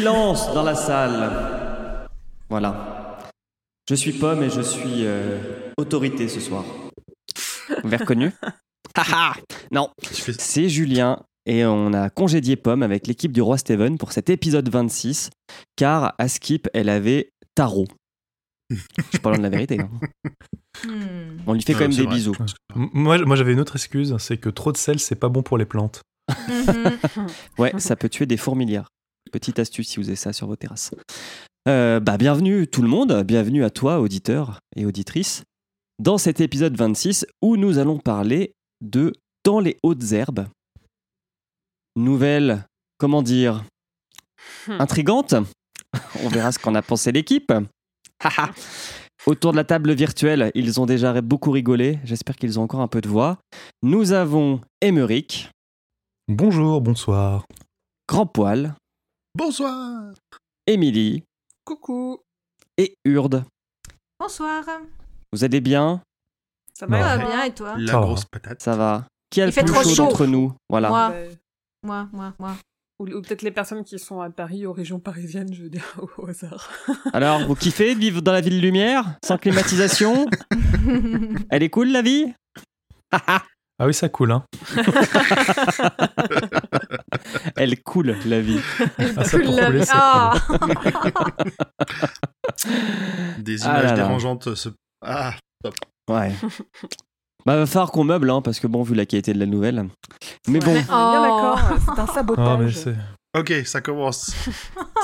Silence dans la salle. Voilà. Je suis Pomme et je suis euh, autorité ce soir. Vous m'avez reconnu? Haha Non, c'est Julien et on a congédié Pomme avec l'équipe du Roi Steven pour cet épisode 26 car à Skip, elle avait tarot. Je parle de la vérité. hein. Hmm. On lui fait quand Ouais, même des vrai. bisous. Moi, moi j'avais une autre excuse, c'est que trop de sel, c'est pas bon pour les plantes. Mhm. Ouais, ça peut tuer des fourmilières. Petite astuce si vous avez ça sur vos terrasses. Euh, bah, bienvenue tout le monde, bienvenue à toi, auditeur et auditrice, dans cet épisode 26 où nous allons parler de Dans les hautes herbes. Nouvelle, comment dire, Hmm. intrigante. On verra ce qu'en a pensé l'équipe. Autour de la table virtuelle, ils ont déjà beaucoup rigolé. J'espère qu'ils ont encore un peu de voix. Nous avons Émeric, Bonjour, bonsoir. Grand Poil, Bonsoir Émilie Coucou. et Urde. Bonsoir. Vous allez bien? Ça va toi bien et toi? La Ça va. grosse patate. Ça va Qui a Il le fait plus trop chaud d'entre nous? Voilà. Moi. Euh, Moi, moi, moi. Ou, ou peut-être les personnes qui sont à Paris, aux régions parisiennes, je veux dire, au hasard. Alors, vous kiffez de vivre dans la ville lumière Sans climatisation? Elle est cool la vie? Ah oui, ça coule, hein. Elle coule la vie. Ah, ça pour couler, ça Ah. Des Ah images là là. dérangeantes se... Ah Ouais. Bah, va falloir qu'on meuble, hein, parce que bon, vu la qualité de la nouvelle. Mais bon, d'accord, c'est un sabotage. Ah, mais. Ok, ça commence.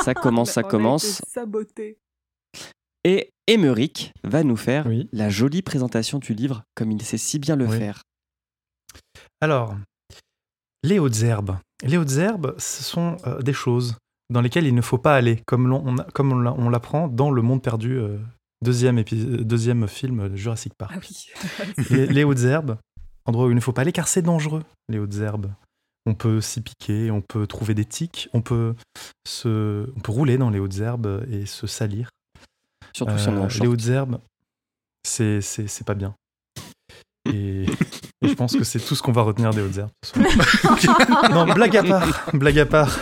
ça commence, ça commence. saboté. Et Émeric va nous faire Oui. la jolie présentation du livre, comme il sait si bien le Oui. faire. Alors, les hautes herbes. Les hautes herbes, ce sont euh, des choses dans lesquelles il ne faut pas aller, comme l'on on a- comme on l'a- on l'apprend dans Le Monde Perdu, euh, deuxième, épi- deuxième film de Jurassic Park. Ah oui. les, les hautes herbes, endroit où il ne faut pas aller car c'est dangereux, les hautes herbes. On peut s'y piquer, on peut trouver des tiques, on peut, se, on peut rouler dans les hautes herbes et se salir. Surtout si on est en Euh, les hautes herbes, c'est c'est c'est pas bien. Et, et je pense que c'est tout ce qu'on va retenir des hautes herbes. non, blague à part, blague à part.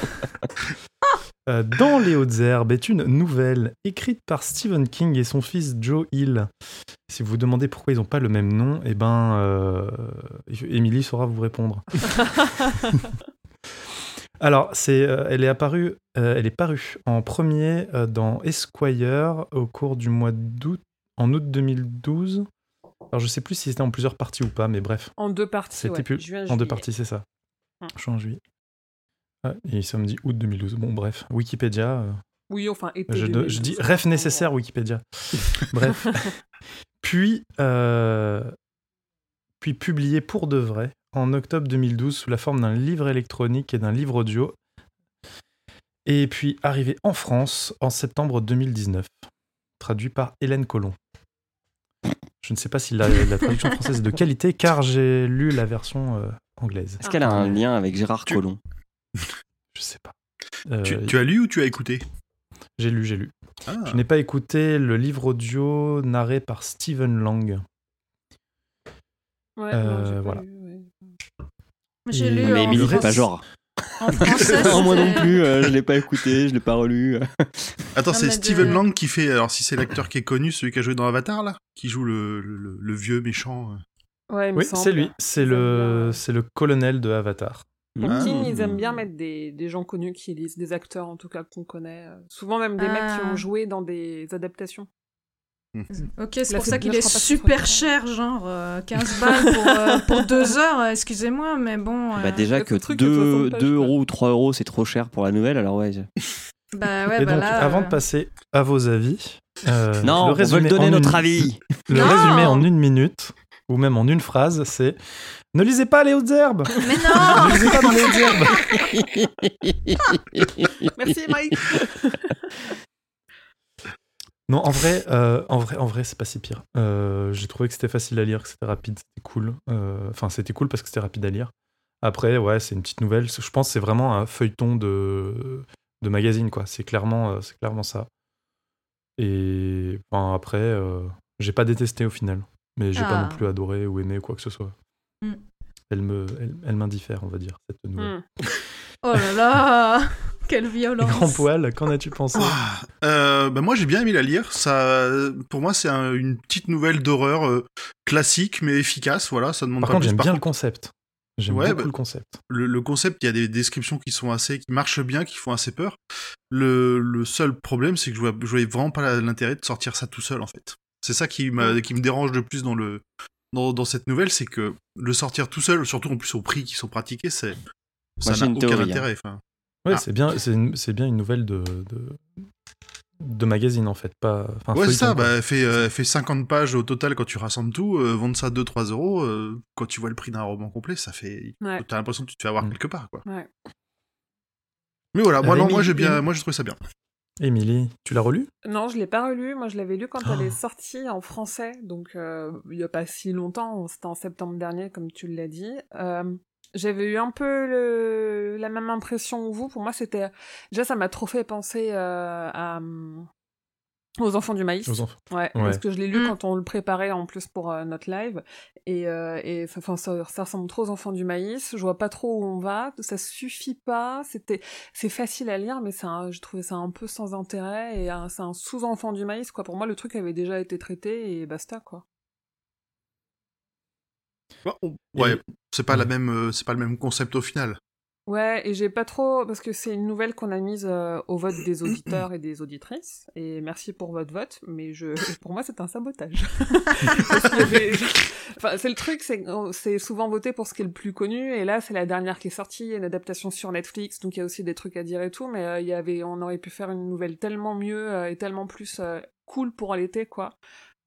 Euh, Dans les hautes herbes est une nouvelle écrite par Stephen King et son fils Joe Hill. Si vous vous demandez pourquoi ils n'ont pas le même nom, eh ben, euh, Emily saura vous répondre. Alors, c'est, euh, elle est apparue, euh, elle est parue en premier euh, dans Esquire au cours du mois d'août, en août 2012. Alors, je sais plus si c'était en plusieurs parties ou pas, mais bref, En deux parties, c'était ouais. plus Juin, en deux parties, c'est ça. Hmm. Juin, juillet. Ah, et ça me dit août 2012. Bon, bref, Wikipédia. euh, Oui, enfin, été je, 2012, je dis ref nécessaire Wikipédia. Bref. Puis, euh, puis publié pour de vrai en octobre 2012 sous la forme d'un livre électronique et d'un livre audio. Et puis arrivé en France en septembre 2019, traduit par Hélène Collomb. Je ne sais pas si la, la traduction française est de qualité, car j'ai lu la version euh, anglaise. Est-ce qu'elle a un lien avec Gérard Tu- Collomb? Je sais pas. Euh, tu, tu as lu ou tu as écouté? J'ai lu, j'ai lu. ah. Je n'ai pas écouté le livre audio narré par Stephen Lang. Ouais, Euh, non, j'ai pas voilà. lu, ouais. J'ai lu Mais Émilie, fait pas reste- genre. En français. Non, moi non plus, euh, je l'ai pas écouté, je l'ai pas relu. Attends, c'est Steven de- Lang qui fait. Alors, si c'est l'acteur qui est connu, celui qui a joué dans Avatar, là Qui joue le, le- vieux méchant. euh. Ouais, il me Oui, c'est lui. C'est le, c'est le colonel de Avatar. Ah. King, ils aiment bien mettre des, des gens connus qui lisent, des acteurs en tout cas qu'on connaît. euh, Souvent même des mecs qui Ah. ont joué dans des adaptations. Ok, c'est pour ça qu'il est super cher, genre euh, 15 balles pour, euh, pour deux heures, euh, excusez-moi, mais bon. euh, Bah déjà que truc est 2, 60 pages, quoi. euros ou 3 euros c'est trop cher pour la nouvelle, alors ouais. je- bah ouais, Et bah donc, là, avant euh, de passer à vos avis, euh, Non, le on veut donner notre une- avis. Le Non résumé en une minute, ou même en une phrase, c'est Ne lisez pas les hautes herbes Mais non Ne lisez pas dans les hautes herbes Merci Mike Non, en vrai, euh, en vrai, en vrai, c'est pas si pire. Euh, J'ai trouvé que c'était facile à lire, que c'était rapide, c'était cool. Euh, Enfin, c'était cool parce que c'était rapide à lire. Après, ouais, c'est une petite nouvelle. Je pense que c'est vraiment un feuilleton de, de magazine, quoi. C'est clairement, c'est clairement ça. Et enfin, après, j'ai pas détesté au final, mais j'ai pas Ah. non plus adoré ou aimé quoi que ce soit. Mm. Elle me, elle, elle m'indiffère, on va dire cette nouvelle. Hmm. Oh là là Quelle violence. Grand poil, qu'en as-tu pensé Ouah. Euh, bah moi j'ai bien aimé la lire. Ça, pour moi c'est un- une petite nouvelle d'horreur euh, classique mais efficace. Voilà, ça demande Par pas contre, j'aime bien le concept. J'aime Ouais, beaucoup bah- le concept. le, le concept, il y a des descriptions qui sont assez, qui marchent bien, qui font assez peur. Le, le seul problème, c'est que je vois, je voyais vraiment pas l'intérêt de sortir ça tout seul en fait. C'est ça qui, m'a- qui me dérange le plus dans le dans, dans cette nouvelle, c'est que le sortir tout seul, surtout en plus au prix qui sont pratiqués, c'est ça n'a aucun théorie, hein. intérêt. Ouais, Ah. c'est bien, c'est une, bien une nouvelle de, de, de magazine en fait, pas. Ouais, c'est ça. Bah, elle fait, euh, fait 50 pages au total quand tu rassembles tout. euh, vendre ça 2-3 euros, euh, quand tu vois le prix d'un roman complet, ça fait. Ouais. T'as l'impression que tu te fais avoir Mm. quelque part, quoi. Ouais. Mais voilà, moi, non, moi, j'ai bien, moi, j'ai trouvé ça bien. Émilie, tu l'as relu? Non, je l'ai pas relu. Moi, je l'avais lu quand elle Oh. est sortie en français, donc euh, il y a pas si longtemps. C'était en septembre dernier, comme tu l'as dit. J'avais eu un peu le... la même impression que vous. Pour moi, c'était déjà ça m'a trop fait penser euh, à hum, aux enfants du maïs. aux enfants Ouais, Ouais. parce que je l'ai lu Mm. quand on le préparait en plus pour euh, notre live. Et, euh, et ça, enfin, ça, ça ressemble trop aux enfants du maïs. Je vois pas trop où on va. Ça suffit pas. C'était, c'est facile à lire, mais je trouvais ça un peu sans intérêt. Et c'est un sous-enfant du maïs, quoi. Pour moi, le truc avait déjà été traité et basta, quoi. Bah, on- Ouais, Et- c'est pas la même, euh, c'est pas le même concept au final. Ouais, et j'ai pas trop parce que c'est une nouvelle qu'on a mise euh, au vote des auditeurs et des auditrices. Et merci pour votre vote, mais je, pour moi, c'est un sabotage. Enfin, c'est le truc, c'est souvent voté pour ce qui est le plus connu, et là, c'est la dernière qui est sortie, il y a une adaptation sur Netflix, donc il y a aussi des trucs à dire et tout, mais euh, y avait, on aurait pu faire une nouvelle tellement mieux euh, et tellement plus cool pour l'été, quoi.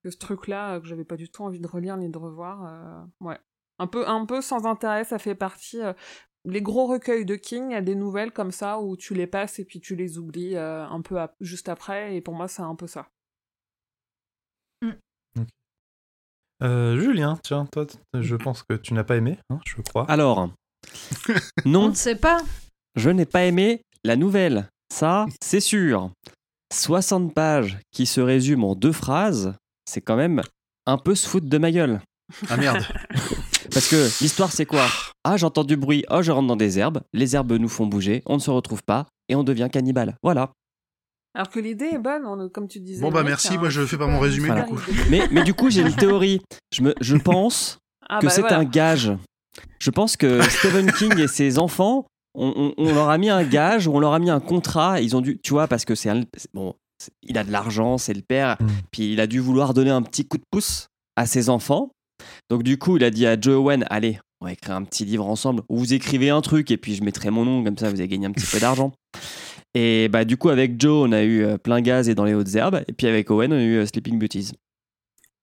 Que ce truc-là, que j'avais pas du tout envie de relire ni de revoir, ouais. Un peu, un peu sans intérêt, ça fait partie. euh, les gros recueils de King, il y a des nouvelles comme ça où tu les passes et puis tu les oublies euh, un peu juste après, et pour moi, c'est un peu ça. Euh, Julien, tiens, toi, je pense que tu n'as pas aimé, hein, je crois. Alors, On non, ne sait pas. je n'ai pas aimé la nouvelle. Ça, c'est sûr. 60 pages qui se résument en deux phrases, c'est quand même un peu se foutre de ma gueule. Ah merde. Parce que l'histoire, c'est quoi? Ah, j'entends du bruit, oh, je rentre dans des herbes, les herbes nous font bouger, on ne se retrouve pas, et on devient cannibale. Voilà. Alors que l'idée est bonne, on- comme tu disais. Bon, bah, merci, un moi, je fais pas mon résumé, du coup. Mais, mais du coup, j'ai une théorie. Je, me, je pense Ah, que bah, c'est voilà. un gage. Je pense que Stephen King et ses enfants, on, on- on leur a mis un gage, ou on leur a mis un contrat. Ils ont dû, tu vois, parce que c'est bon, il a de l'argent, c'est le père, Mm. puis il a dû vouloir donner un petit coup de pouce à ses enfants. Donc du coup, il a dit à Joe Owen, allez, on va écrire un petit livre ensemble. Où vous écrivez un truc et puis je mettrai mon nom comme ça, vous avez gagné un petit peu d'argent. Et bah du coup, avec Joe, on a eu euh, plein gaz et dans les hautes herbes, et puis avec Owen, on a eu euh, Sleeping Beauties.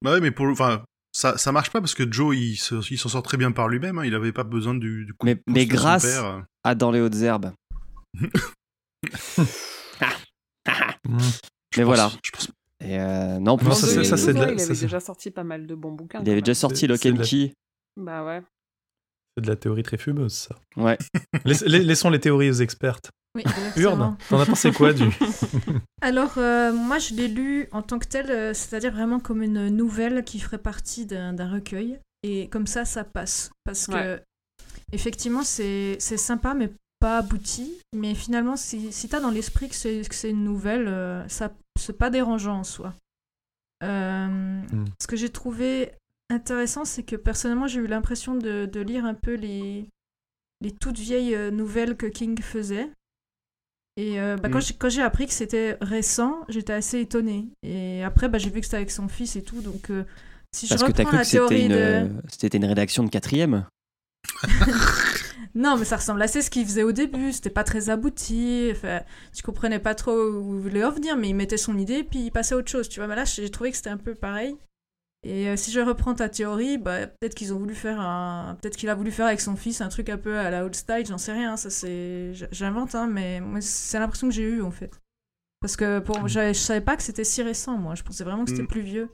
Bah ouais, mais pour, enfin, ça, ça marche pas parce que Joe, il, se- il s'en sort très bien par lui-même. hein, il avait pas besoin du, du coup Mais, mais grâce père, euh. à dans les hautes herbes. Mm. Je Mais pense- voilà. Je pense Et euh, non, Non, plus, ça, c'est- ça, c'est de la- il ça, avait déjà sorti pas mal de bons bouquins. il avait même. déjà sorti Lock c'est and de la- Key. Bah ouais. C'est de la théorie très fumeuse, ça. Ouais. Laissons les théories aux expertes. Oui, Urde, exactement. t'en as pensé quoi du Alors, euh, moi, je l'ai lu en tant que tel, euh, c'est-à-dire vraiment comme une nouvelle qui ferait partie d'un recueil. Et comme ça, ça passe. Parce que, effectivement, c'est c'est sympa, mais pas abouti. Mais finalement, si, si t'as dans l'esprit que c'est que c'est une nouvelle, euh, ça c'est pas dérangeant en soi. Euh, Ce que j'ai trouvé intéressant, c'est que personnellement, j'ai eu l'impression de, de lire un peu les, les toutes vieilles euh, nouvelles que King faisait. Et euh, bah, quand Mm. j'ai- quand j'ai appris que c'était récent, j'étais assez étonnée. Et après, bah, j'ai vu que c'était avec son fils et tout. Donc, euh, si je Parce que t'as cru que c'était théorie une, de. c'était une rédaction de quatrième? Non, mais ça ressemble assez à ce qu'il faisait au début. C'était pas très abouti. Enfin, je comprenais pas trop où il voulait en venir, mais il mettait son idée puis il passait à autre chose. Tu vois, mais là, j'ai trouvé que c'était un peu pareil. Et euh, si je reprends ta théorie, bah, peut-être qu'ils ont voulu faire un. Peut-être qu'il a voulu faire avec son fils un truc un peu à la old style, j'en sais rien. Ça, c'est. J'invente, hein, mais moi, c'est l'impression que j'ai eue en fait. Parce que pour... j'avais- je savais pas que c'était si récent, moi. Je pensais vraiment que c'était Mm. plus vieux.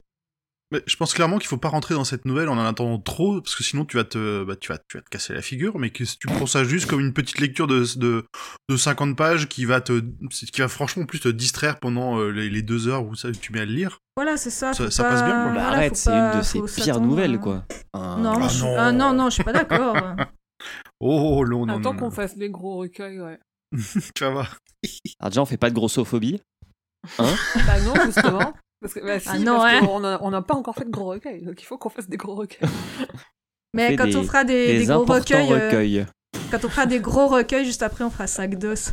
Mais je pense clairement qu'il faut pas rentrer dans cette nouvelle en en attendant trop, parce que sinon tu vas te, bah, tu vas, tu vas te casser la figure. Mais que si tu prends ça juste comme une petite lecture de, de, de 50 pages qui va te, qui va franchement plus te distraire pendant euh, les, les deux heures où ça, tu mets à le lire. Voilà, c'est ça. Ça- passe bien, quoi. Bah, voilà, arrête, c'est pas- une de ses pires nouvelles, quoi. Un- Non, Ah je... non. ah, non, non, je suis pas d'accord. Oh non, non, Attends qu'on fasse les gros recueils, ouais. tu vas voir. Alors déjà, on fait pas de grossophobie. Bah non, justement. Parce que, bah si, Ah non, parce qu'on n'a pas encore fait de gros recueils, donc il faut qu'on fasse des gros recueils. Mais quand des- on fera des, des Des gros recueils, euh, recueils. quand on fera des gros recueils, juste après on fera sac d'os.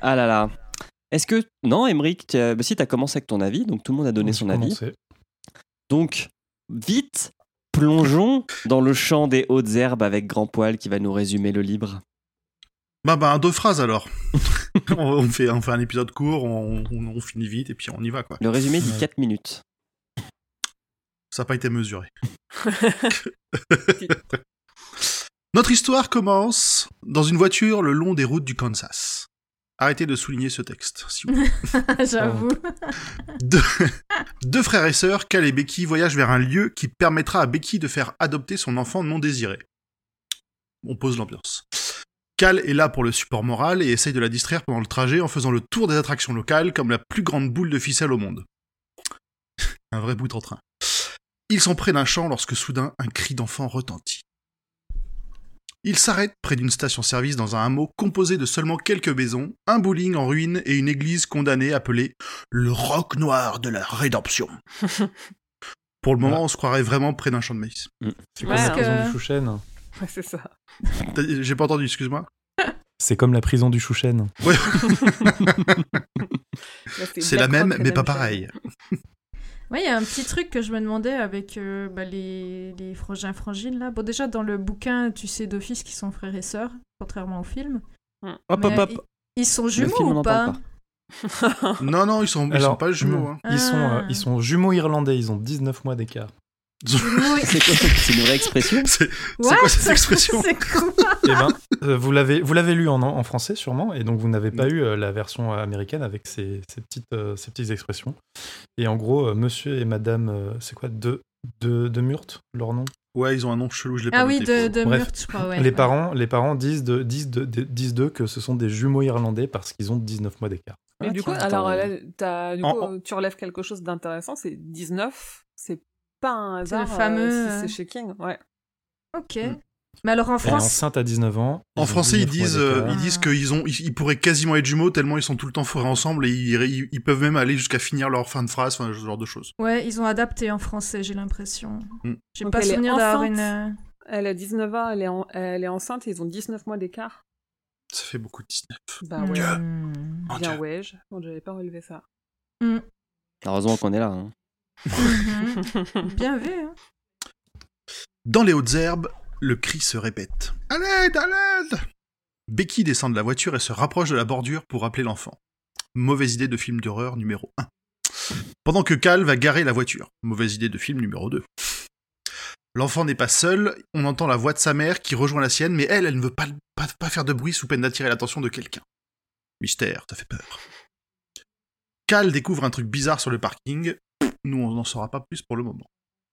Ah là là. Est-ce que... Non, Emmerich, bah, si tu as commencé avec ton avis, donc tout le monde a donné son avis. commencé. Donc, vite, plongeons dans le champ des hautes herbes avec Grand Poil qui va nous résumer le livre. Bah, bah, deux phrases alors. on, fait, on fait un épisode court, on, on- on finit vite et puis on y va, quoi. Le résumé dit Ouais. 4 minutes. Ça n'a pas été mesuré. Notre histoire commence dans une voiture le long des routes du Kansas. Arrêtez de souligner ce texte, s'il vous plaît. J'avoue. Deux, deux frères et sœurs, Cal et Becky, voyagent vers un lieu qui permettra à Becky de faire adopter son enfant non désiré. On pose l'ambiance. Cal est là pour le support moral et essaye de la distraire pendant le trajet en faisant le tour des attractions locales comme la plus grande boule de ficelle au monde. un vrai bout en train. Ils sont près d'un champ lorsque soudain un cri d'enfant retentit. Ils s'arrêtent près d'une station-service dans un hameau composé de seulement quelques maisons, un bowling en ruine et une église condamnée appelée le roc noir de la rédemption. Pour le moment, on se croirait vraiment près d'un champ de maïs. C'est Ouais, comme la que- du Chouchen. Ouais, c'est ça. J'ai pas entendu, excuse-moi. C'est comme la prison du Chouchen. Ouais, c'est la même, mais pas pareil. Ouais, il y a un petit truc que je me demandais avec euh, bah, les, les frangins frangines là. Bon, déjà dans le bouquin, tu sais d'office qu'ils sont frères et sœurs, contrairement au film. Hop, Mais hop, hop. Ils, ils sont jumeaux film, ou pas, Non, non, ils sont, ils Alors, sont pas jumeaux. non. hein. Ils, sont, euh, Ah. ils sont jumeaux irlandais, ils ont 19 mois d'écart. C'est quoi C'est une vraie expression? C'est quoi cette expression? C'est quoi Eh ben, euh, vous l'avez, vous l'avez lu en, en français sûrement, et donc vous n'avez pas eu euh, la version américaine avec ces, ces petites, euh, ces petites expressions. Et en gros, euh, Monsieur et Madame, euh, c'est quoi, de, de, de Murte, leur nom? Ouais, ils ont un nom chelou, je l'ai pas Ah oui, noté. de, de Bref, je crois, ouais. les parents, les parents disent de, disent de- de- disent d'eux que ce sont des jumeaux irlandais parce qu'ils ont 19 mois d'écart. Mais Ah, du coup, alors là, t'as- du En- coup, en- tu relèves quelque chose d'intéressant, c'est 19, c'est pas un C'est le hasard fameux, euh, euh, c'est chez King, ouais. Ok. Mm. Mais alors en Elle est France, enceinte à 19 ans. En français, ils 19 mois disent, euh, ils disent qu'ils ont, ils, ils pourraient quasiment être jumeaux tellement ils sont tout le temps forés ensemble et ils, ils- ils peuvent même aller jusqu'à finir leur fin de phrase, enfin, ce genre de choses. ouais, ils ont adapté en français, j'ai l'impression. Mm. J'ai pas souvenir d'avoir une. euh, Elle a 19 ans, elle est, en- elle est enceinte et ils ont 19 mois d'écart. Ça fait beaucoup de 19. Bah ouais, hmm. Mon bien ouais, j'avais pas relevé ça. Hmm. Heureusement qu'on est là. hein. Mhm. Bien vu. Hein. Dans les hautes herbes, le cri se répète. À l'aide, à l'aide Becky descend de la voiture et se rapproche de la bordure pour appeler l'enfant. Mauvaise idée de film d'horreur numéro 1. Pendant que Cal va garer la voiture. Mauvaise idée de film numéro 2. L'enfant n'est pas seul, on entend la voix de sa mère qui rejoint la sienne, mais elle, elle ne veut pas, pas, pas faire de bruit sous peine d'attirer l'attention de quelqu'un. Mystère, ça fait peur. Cal découvre un truc bizarre sur le parking. Nous, on n'en saura pas plus pour le moment.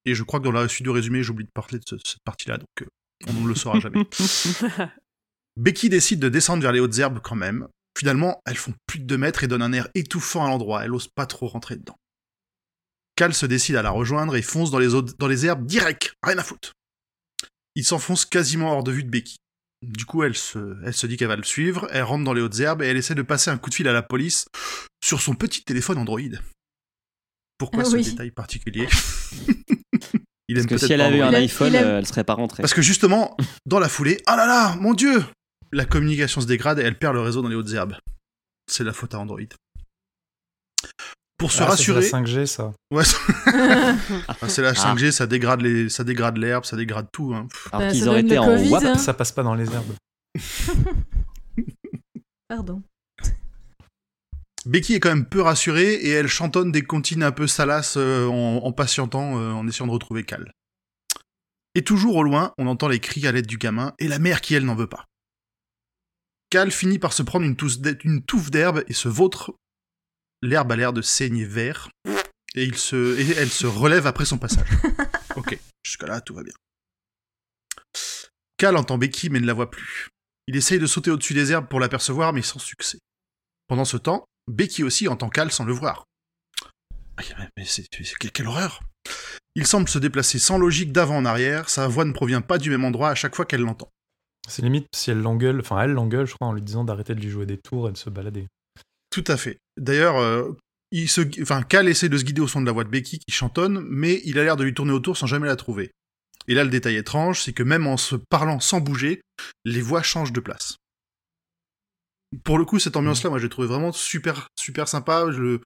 Et je crois que dans la suite du résumé, j'oublie de parler de ce- cette partie-là, donc euh, on ne le saura jamais. Becky décide de descendre vers les hautes herbes quand même. Finalement, elles font plus de 2 mètres et donnent un air étouffant à l'endroit. Elle ose pas trop rentrer dedans. Cal se décide à la rejoindre et fonce dans les, hautes- dans les herbes direct, rien à foutre. Il s'enfonce quasiment hors de vue de Becky. Du coup, elle se, elle se dit qu'elle va le suivre, elle rentre dans les hautes herbes et elle essaie de passer un coup de fil à la police sur son petit téléphone Android. Pourquoi Ah ce détail particulier? Il Parce aime que si elle avait eu un iPhone, il a- euh, elle serait pas rentrée. Parce que justement, dans la foulée, ah là là, mon dieu La communication se dégrade et elle perd le réseau dans les hautes herbes. C'est la faute à Android. Pour se Ah, rassurer, C'est la 5G, ça. ouais, c'est- ah, c'est la Ah. 5G, ça dégrade les, ça dégrade l'herbe, ça dégrade tout. Hein. Pff, Alors Bah, qu'ils auraient été en Covid, WAP. hein. Ça passe pas dans les herbes. Pardon. Becky est quand même peu rassurée et elle chantonne des comptines un peu salaces euh, en, en patientant, euh, en essayant de retrouver Cal. Et toujours au loin, on entend les cris à l'aide du gamin et la mère qui, elle, n'en veut pas. Cal finit par se prendre une, touffe d'herbe et se vautre. L'herbe a l'air de saigner vert et, il se, et elle se relève après son passage. ok, jusque-là, tout va bien. Cal entend Becky mais ne la voit plus. Il essaye de sauter au-dessus des herbes pour l'apercevoir mais sans succès. Pendant ce temps, Becky aussi entend Cal sans le voir. Mais c'est quelle, quelle horreur Il semble se déplacer sans logique d'avant en arrière, sa voix ne provient pas du même endroit à chaque fois qu'elle l'entend. C'est limite si elle l'engueule, enfin elle l'engueule, je crois, en lui disant d'arrêter de lui jouer des tours et de se balader. Tout à fait. D'ailleurs, euh, il se, enfin, Cal essaie de se guider au son de la voix de Becky qui chantonne, mais il a l'air de lui tourner autour sans jamais la trouver. Et là, le détail étrange, c'est que même en se parlant sans bouger, les voix changent de place. Pour le coup, cette ambiance-là, moi, j'ai trouvé vraiment super, super sympa. Je-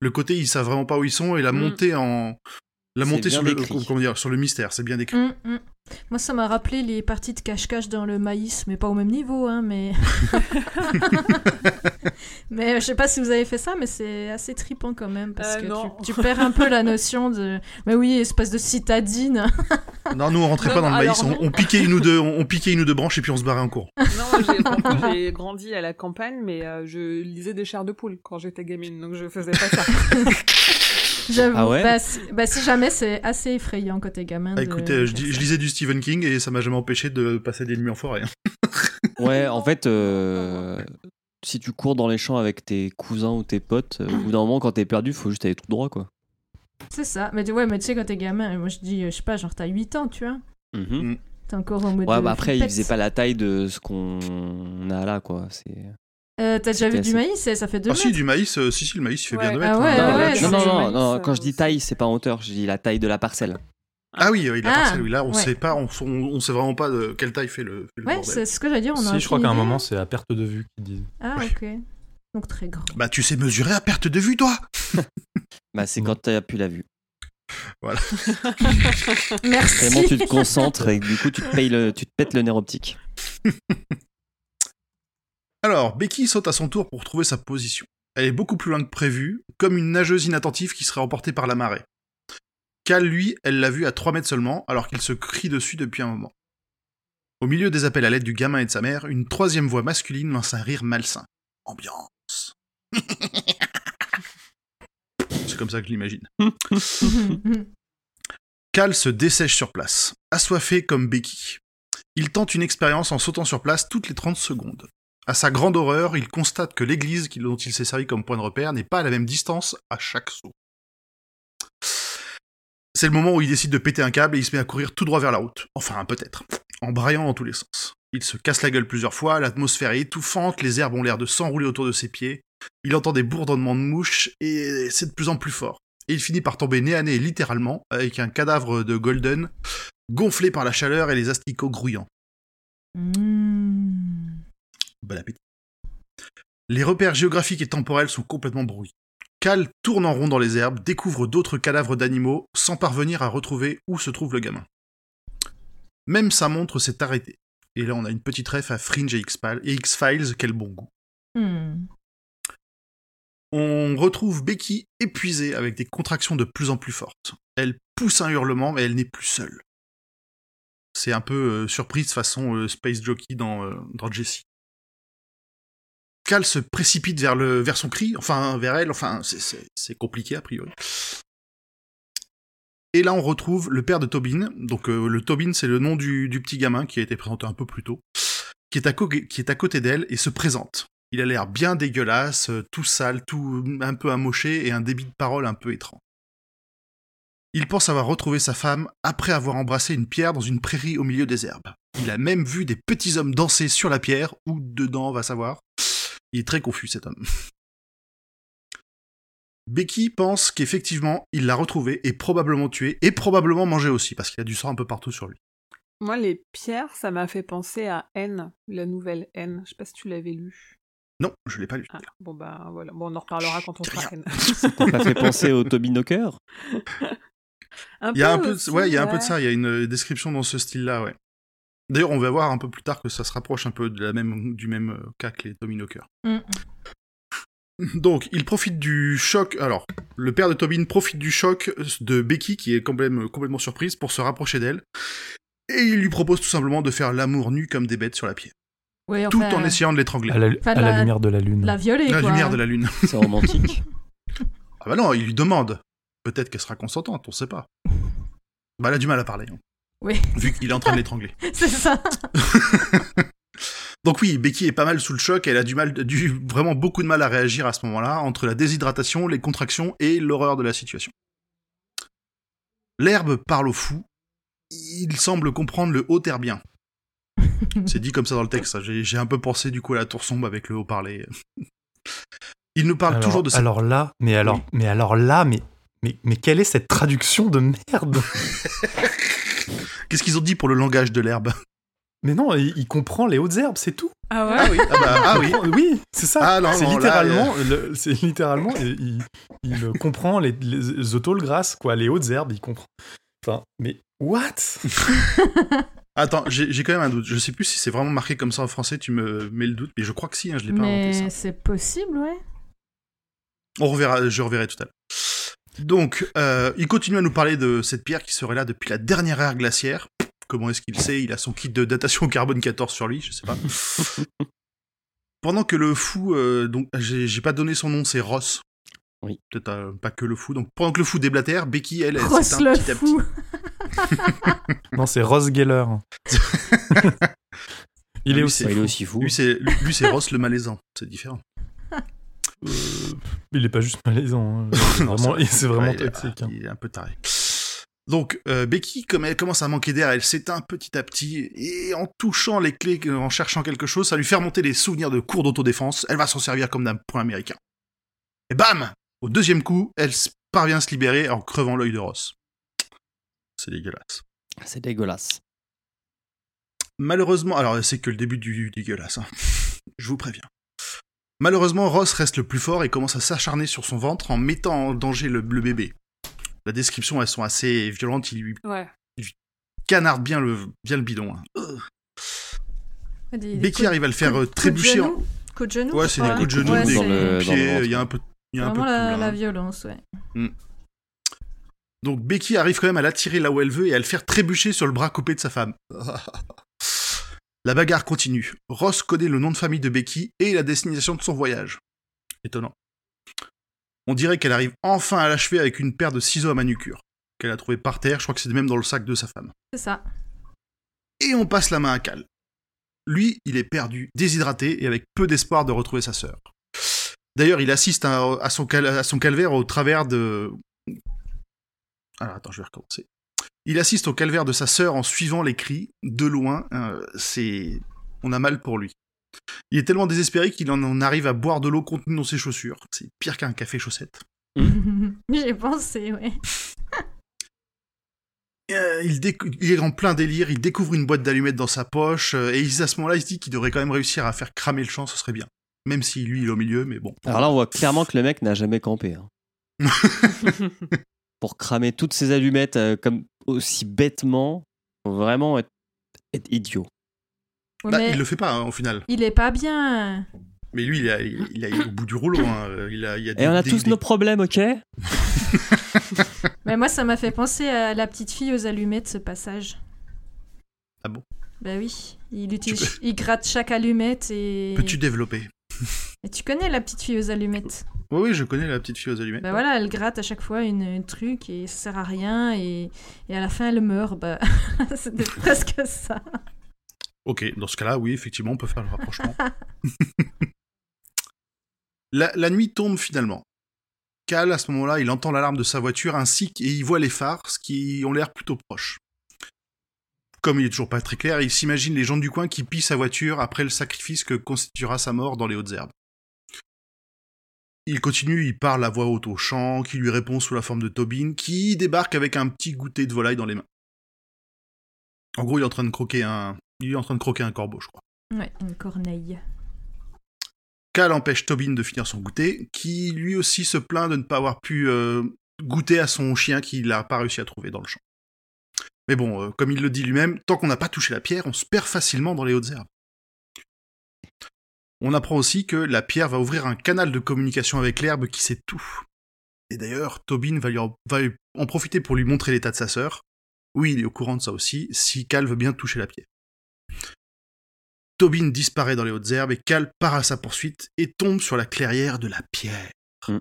le côté, ils savent vraiment pas où ils sont, et la Mm. montée en, la montée sur le, décrit. comment dire, sur le mystère, c'est bien décrit. Moi, ça m'a rappelé les parties de cache-cache dans le maïs, mais pas au même niveau, hein, mais... mais euh, je sais pas si vous avez fait ça, mais c'est assez trippant quand même, parce Euh, que tu, tu perds un peu la notion de... Mais oui, espèce de citadine. Non, nous, on rentrait Non, pas dans le alors maïs, on, piquait une ou deux, on, on piquait une ou deux branches et puis on se barrait en cours. Non, j'ai grandi à la campagne, mais euh, je lisais des chairs de poule quand j'étais gamine, donc je faisais pas ça. J'avoue. Ah ouais? Bah, si, bah, si jamais, c'est assez effrayant côté gamin. Ah, de- écoutez, de je, lisais du Stephen King et ça m'a jamais empêché de passer des nuits en forêt. hein. Ouais, en fait, euh, si tu cours dans les champs avec tes cousins ou tes potes, euh, au bout d'un moment, quand t'es perdu, faut juste aller tout droit, quoi. C'est ça. Mais tu- ouais, mais tu sais, quand t'es gamin, moi je dis, euh, je sais pas, genre t'as 8 ans, tu vois. Mhm. T'es encore en mode. Ouais, euh, bah après, il flippette. faisait pas la taille de ce qu'on a là, quoi. C'est... Euh, T'as déjà vu C'était du assez- maïs? Ça fait 2 Ah mètres. si, du maïs, euh, si, si, le maïs, il fait Ouais. bien 2 Ah mètres. ouais, hein. ouais, ouais, non, non, non, non, quand je dis taille, c'est pas en hauteur, je dis la taille de la parcelle. Ah oui, oui, la Ah, parcelle, oui. Là, on ouais. sait pas, on, on, on sait vraiment pas de quelle taille fait le, fait le Ouais, c'est ce que j'allais dire. On a Si, je crois qu'à un moment, c'est à perte de vue qu'ils disent. Ah, ok. Donc très grand. Bah, tu sais mesurer à perte de vue, toi? Bah, c'est quand t'as plus la vue. Merci. Vraiment, tu te concentres et du coup, tu te, payes le, tu te pètes le nerf optique. Alors, Becky saute à son tour pour trouver sa position. Elle est beaucoup plus loin que prévu, comme une nageuse inattentive qui serait emportée par la marée. Cal, lui, elle l'a vu à 3 mètres seulement, alors qu'il se crie dessus depuis un moment. Au milieu des appels à l'aide du gamin et de sa mère, une troisième voix masculine lance un rire malsain. Ambiance. C'est comme ça que je l'imagine. Cal se dessèche sur place, assoiffé comme Becky. Il tente une expérience en sautant sur place toutes les 30 secondes. À sa grande horreur, il constate que l'église dont il s'est servi comme point de repère n'est pas à la même distance à chaque saut. C'est le moment où il décide de péter un câble et il se met à courir tout droit vers la route. Enfin, peut-être. En braillant dans tous les sens. Il se casse la gueule plusieurs fois, l'atmosphère est étouffante, les herbes ont l'air de s'enrouler autour de ses pieds. Il entend des bourdonnements de mouches et c'est de plus en plus fort. Et il finit par tomber nez à nez littéralement avec un cadavre de Golden gonflé par la chaleur et les asticots grouillants. Mmh. Bon appétit. Les repères géographiques et temporels sont complètement brouillés. Cal tourne en rond dans les herbes, découvre d'autres cadavres d'animaux, sans parvenir à retrouver où se trouve le gamin. Même sa montre s'est arrêtée. Et là, on a une petite ref à Fringe et X-Files, quel bon goût. Hmm. On retrouve Becky épuisée avec des contractions de plus en plus fortes. Elle pousse un hurlement, mais elle n'est plus seule. C'est un peu euh, surprise façon euh, Space Jockey dans, euh, dans Jessie. Cal se précipite vers, le, vers son cri, enfin vers elle, enfin c'est- compliqué a priori. Et là on retrouve le père de Tobin, donc euh, le Tobin c'est le nom du, petit gamin qui a été présenté un peu plus tôt, qui est à, qui est à côté d'elle et se présente. Il a l'air bien dégueulasse, euh, tout sale, tout un peu amoché et un débit de parole un peu étrange. Il pense avoir retrouvé sa femme après avoir embrassé une pierre dans une prairie au milieu des herbes. Il a même vu des petits hommes danser sur la pierre, ou dedans, on va savoir. Il est très confus cet homme. Becky pense qu'effectivement, il l'a retrouvé et probablement tué, et probablement mangé aussi, parce qu'il a du sang un peu partout sur lui. Moi, les pierres, ça m'a fait penser à N, la nouvelle N. Je sais pas si tu l'avais lu. Non, je l'ai pas lu. Ah, bon, bah voilà. Bon, on en reparlera quand on fera N. Ça t'a fait penser au Toby Knocker Il y a un peu de, ouais, il y a un peu de ça. Il y a une euh, description dans ce style-là, ouais. D'ailleurs, on va voir un peu plus tard que ça se rapproche un peu de la même, du même euh, cas que les Tommy Knocker. Hmm. Donc, il profite du choc. Alors, le père de Tobin profite du choc de Becky, qui est quand même complètement surprise, pour se rapprocher d'elle. Et il lui propose tout simplement de faire l'amour nu comme des bêtes sur la pierre. Ouais, Tout en essayant de l'étrangler. À la, Enfin, à la la- lumière de la lune. La violer, La quoi. lumière de la lune. C'est romantique. Ah bah non, il lui demande. Peut-être qu'elle sera consentante, on sait pas. Bah, elle a du mal à parler. hein, Oui, vu qu'il est en train de l'étrangler. c'est ça. Donc oui, Becky est pas mal sous le choc, elle a du mal, du, vraiment beaucoup de mal à réagir à ce moment-là, entre la déshydratation, les contractions et l'horreur de la situation. L'herbe parle au fou, il semble comprendre le haut bien. C'est dit comme ça dans le texte. J'ai j'ai un peu pensé du coup à la tour sombre avec le haut-parlé. Il nous parle alors, toujours de cette... alors là, mais alors, Oui. mais alors là, mais, mais, mais quelle est cette traduction de merde? Qu'est-ce qu'ils ont dit pour le langage de l'herbe Mais non, il, il comprend les hautes herbes, c'est tout. Ah ouais Ah oui, ah, bah, ah oui. Oui, c'est ça. Ah c'est littéralement, le- c'est littéralement, il, comprend les, les autoles grasses, quoi, les hautes herbes, il comprend. Enfin, mais what? Attends, j'ai j'ai quand même un doute. Je sais plus si c'est vraiment marqué comme ça en français, tu me mets le doute, mais je crois que si, hein, je l'ai pas inventé ça. Mais c'est possible, ouais. On reverra, je reverrai tout à l'heure. Donc, euh, il continue à nous parler de cette pierre qui serait là depuis la dernière ère glaciaire. Comment est-ce qu'il sait? Il a son kit de datation au carbone 14 sur lui, je sais pas. Pendant que le fou, euh, donc j'ai pas donné son nom, c'est Ross. Oui. Peut-être euh, pas que le fou. Donc pendant que le fou déblatère, Becky, elle, elle Ross le petit à petit. fou. Non, c'est Ross Geller. il Ah, est lui, aussi. Bah, il est aussi fou. Lui, c'est Ross le malaisant. C'est différent. Euh, il est pas juste malaisant. hein. C'est Non, vraiment, vrai. c'est vraiment Ouais, il est- toxique. hein. Il est un peu taré. Donc, euh, Becky, comme elle commence à manquer d'air, elle s'éteint petit à petit, et en touchant les clés, en cherchant quelque chose, ça lui fait remonter des souvenirs de cours d'autodéfense, elle va s'en servir comme d'un point américain. Et bam Au deuxième coup, elle parvient à se libérer en crevant l'œil de Ross. C'est dégueulasse. C'est dégueulasse. Malheureusement, alors c'est que le début du dégueulasse, hein. je vous préviens. Malheureusement, Ross reste le plus fort et commence à s'acharner sur son ventre en mettant en danger le, le bébé. La description, elles sont assez violentes, il lui Ouais. canarde bien le, bien le bidon. hein. Ugh. Des- des Becky arrive à le faire euh, trébucher. en- Coups de genou Ouais, c'est des coups de genou, Ouais, des coups de pied, il y a un peu, il y a un peu Vraiment de la, là, la hein. violence, ouais. Donc Becky arrive quand même à l'attirer là où elle veut et à le faire trébucher sur le bras coupé de sa femme. La bagarre continue. Ross connaît le nom de famille de Becky et la destination de son voyage. Étonnant. On dirait qu'elle arrive enfin à l'achever avec une paire de ciseaux à manucure, qu'elle a trouvé par terre, je crois que c'est même dans le sac de sa femme. C'est ça. Et on passe la main à Cal. Lui, il est perdu, déshydraté et avec peu d'espoir de retrouver sa sœur. D'ailleurs, il assiste à, à son cal- à son calvaire au travers de... Alors attends, je vais recommencer. Il assiste au calvaire de sa sœur en suivant les cris de loin. euh, c'est, on a mal pour lui. Il est tellement désespéré qu'il en, en arrive à boire de l'eau contenue dans ses chaussures. C'est pire qu'un café chaussette. J'ai pensé, ouais. Euh, il, est en plein délire, il découvre une boîte d'allumettes dans sa poche, euh, et il- à ce moment-là, il se dit qu'il devrait quand même réussir à faire cramer le champ, ce serait bien. Même si lui, il est au milieu, mais bon. Alors là, on voit clairement que le mec n'a jamais campé. hein. Pour cramer toutes ces allumettes euh, comme aussi bêtement, faut vraiment être, être idiot. Ouais, Bah, mais il le fait pas, hein, au final. il est pas bien. Mais lui, il a, il, il a été au bout du rouleau. hein. Il a, il a Et on a des- tous des- nos problèmes, ok? Mais moi, ça m'a fait penser à la petite fille aux allumettes, ce passage. Ah bon? Bah oui. Il, utilise, il gratte chaque allumette et... Peux-tu développer? Et tu connais la petite fille aux allumettes? Oui, oui, je connais la petite fille aux allumettes. Bah voilà, elle gratte à chaque fois une, un truc et ça sert à rien et, et à la fin elle meurt. Bah c'était presque ça. Ok, dans ce cas-là, oui, effectivement, on peut faire le rapprochement. la, la nuit tombe finalement. Cal, à ce moment-là, il entend l'alarme de sa voiture ainsi qu'il il voit les phares, ce qui ont l'air plutôt proches. Comme il est toujours pas très clair, il s'imagine les gens du coin qui pillent sa voiture après le sacrifice que constituera sa mort dans les hautes herbes. Il continue, il parle à voix haute au champ, qui lui répond sous la forme de Tobin, qui débarque avec un petit goûter de volaille dans les mains. En gros, il est en train de croquer un, il est en train de croquer un corbeau, je crois. Ouais, une corneille. Cal empêche Tobin de finir son goûter, qui lui aussi se plaint de ne pas avoir pu euh, goûter à son chien qu'il n'a pas réussi à trouver dans le champ. Mais bon, euh, comme il le dit lui-même, tant qu'on n'a pas touché la pierre, on se perd facilement dans les hautes herbes. On apprend aussi que la pierre va ouvrir un canal de communication avec l'herbe qui sait tout. Et d'ailleurs, Tobin va, lui en, va en profiter pour lui montrer l'état de sa sœur. Oui, il est au courant de ça aussi, si Cal veut bien toucher la pierre. Tobin disparaît dans les hautes herbes et Cal part à sa poursuite et tombe sur la clairière de la pierre. Mm.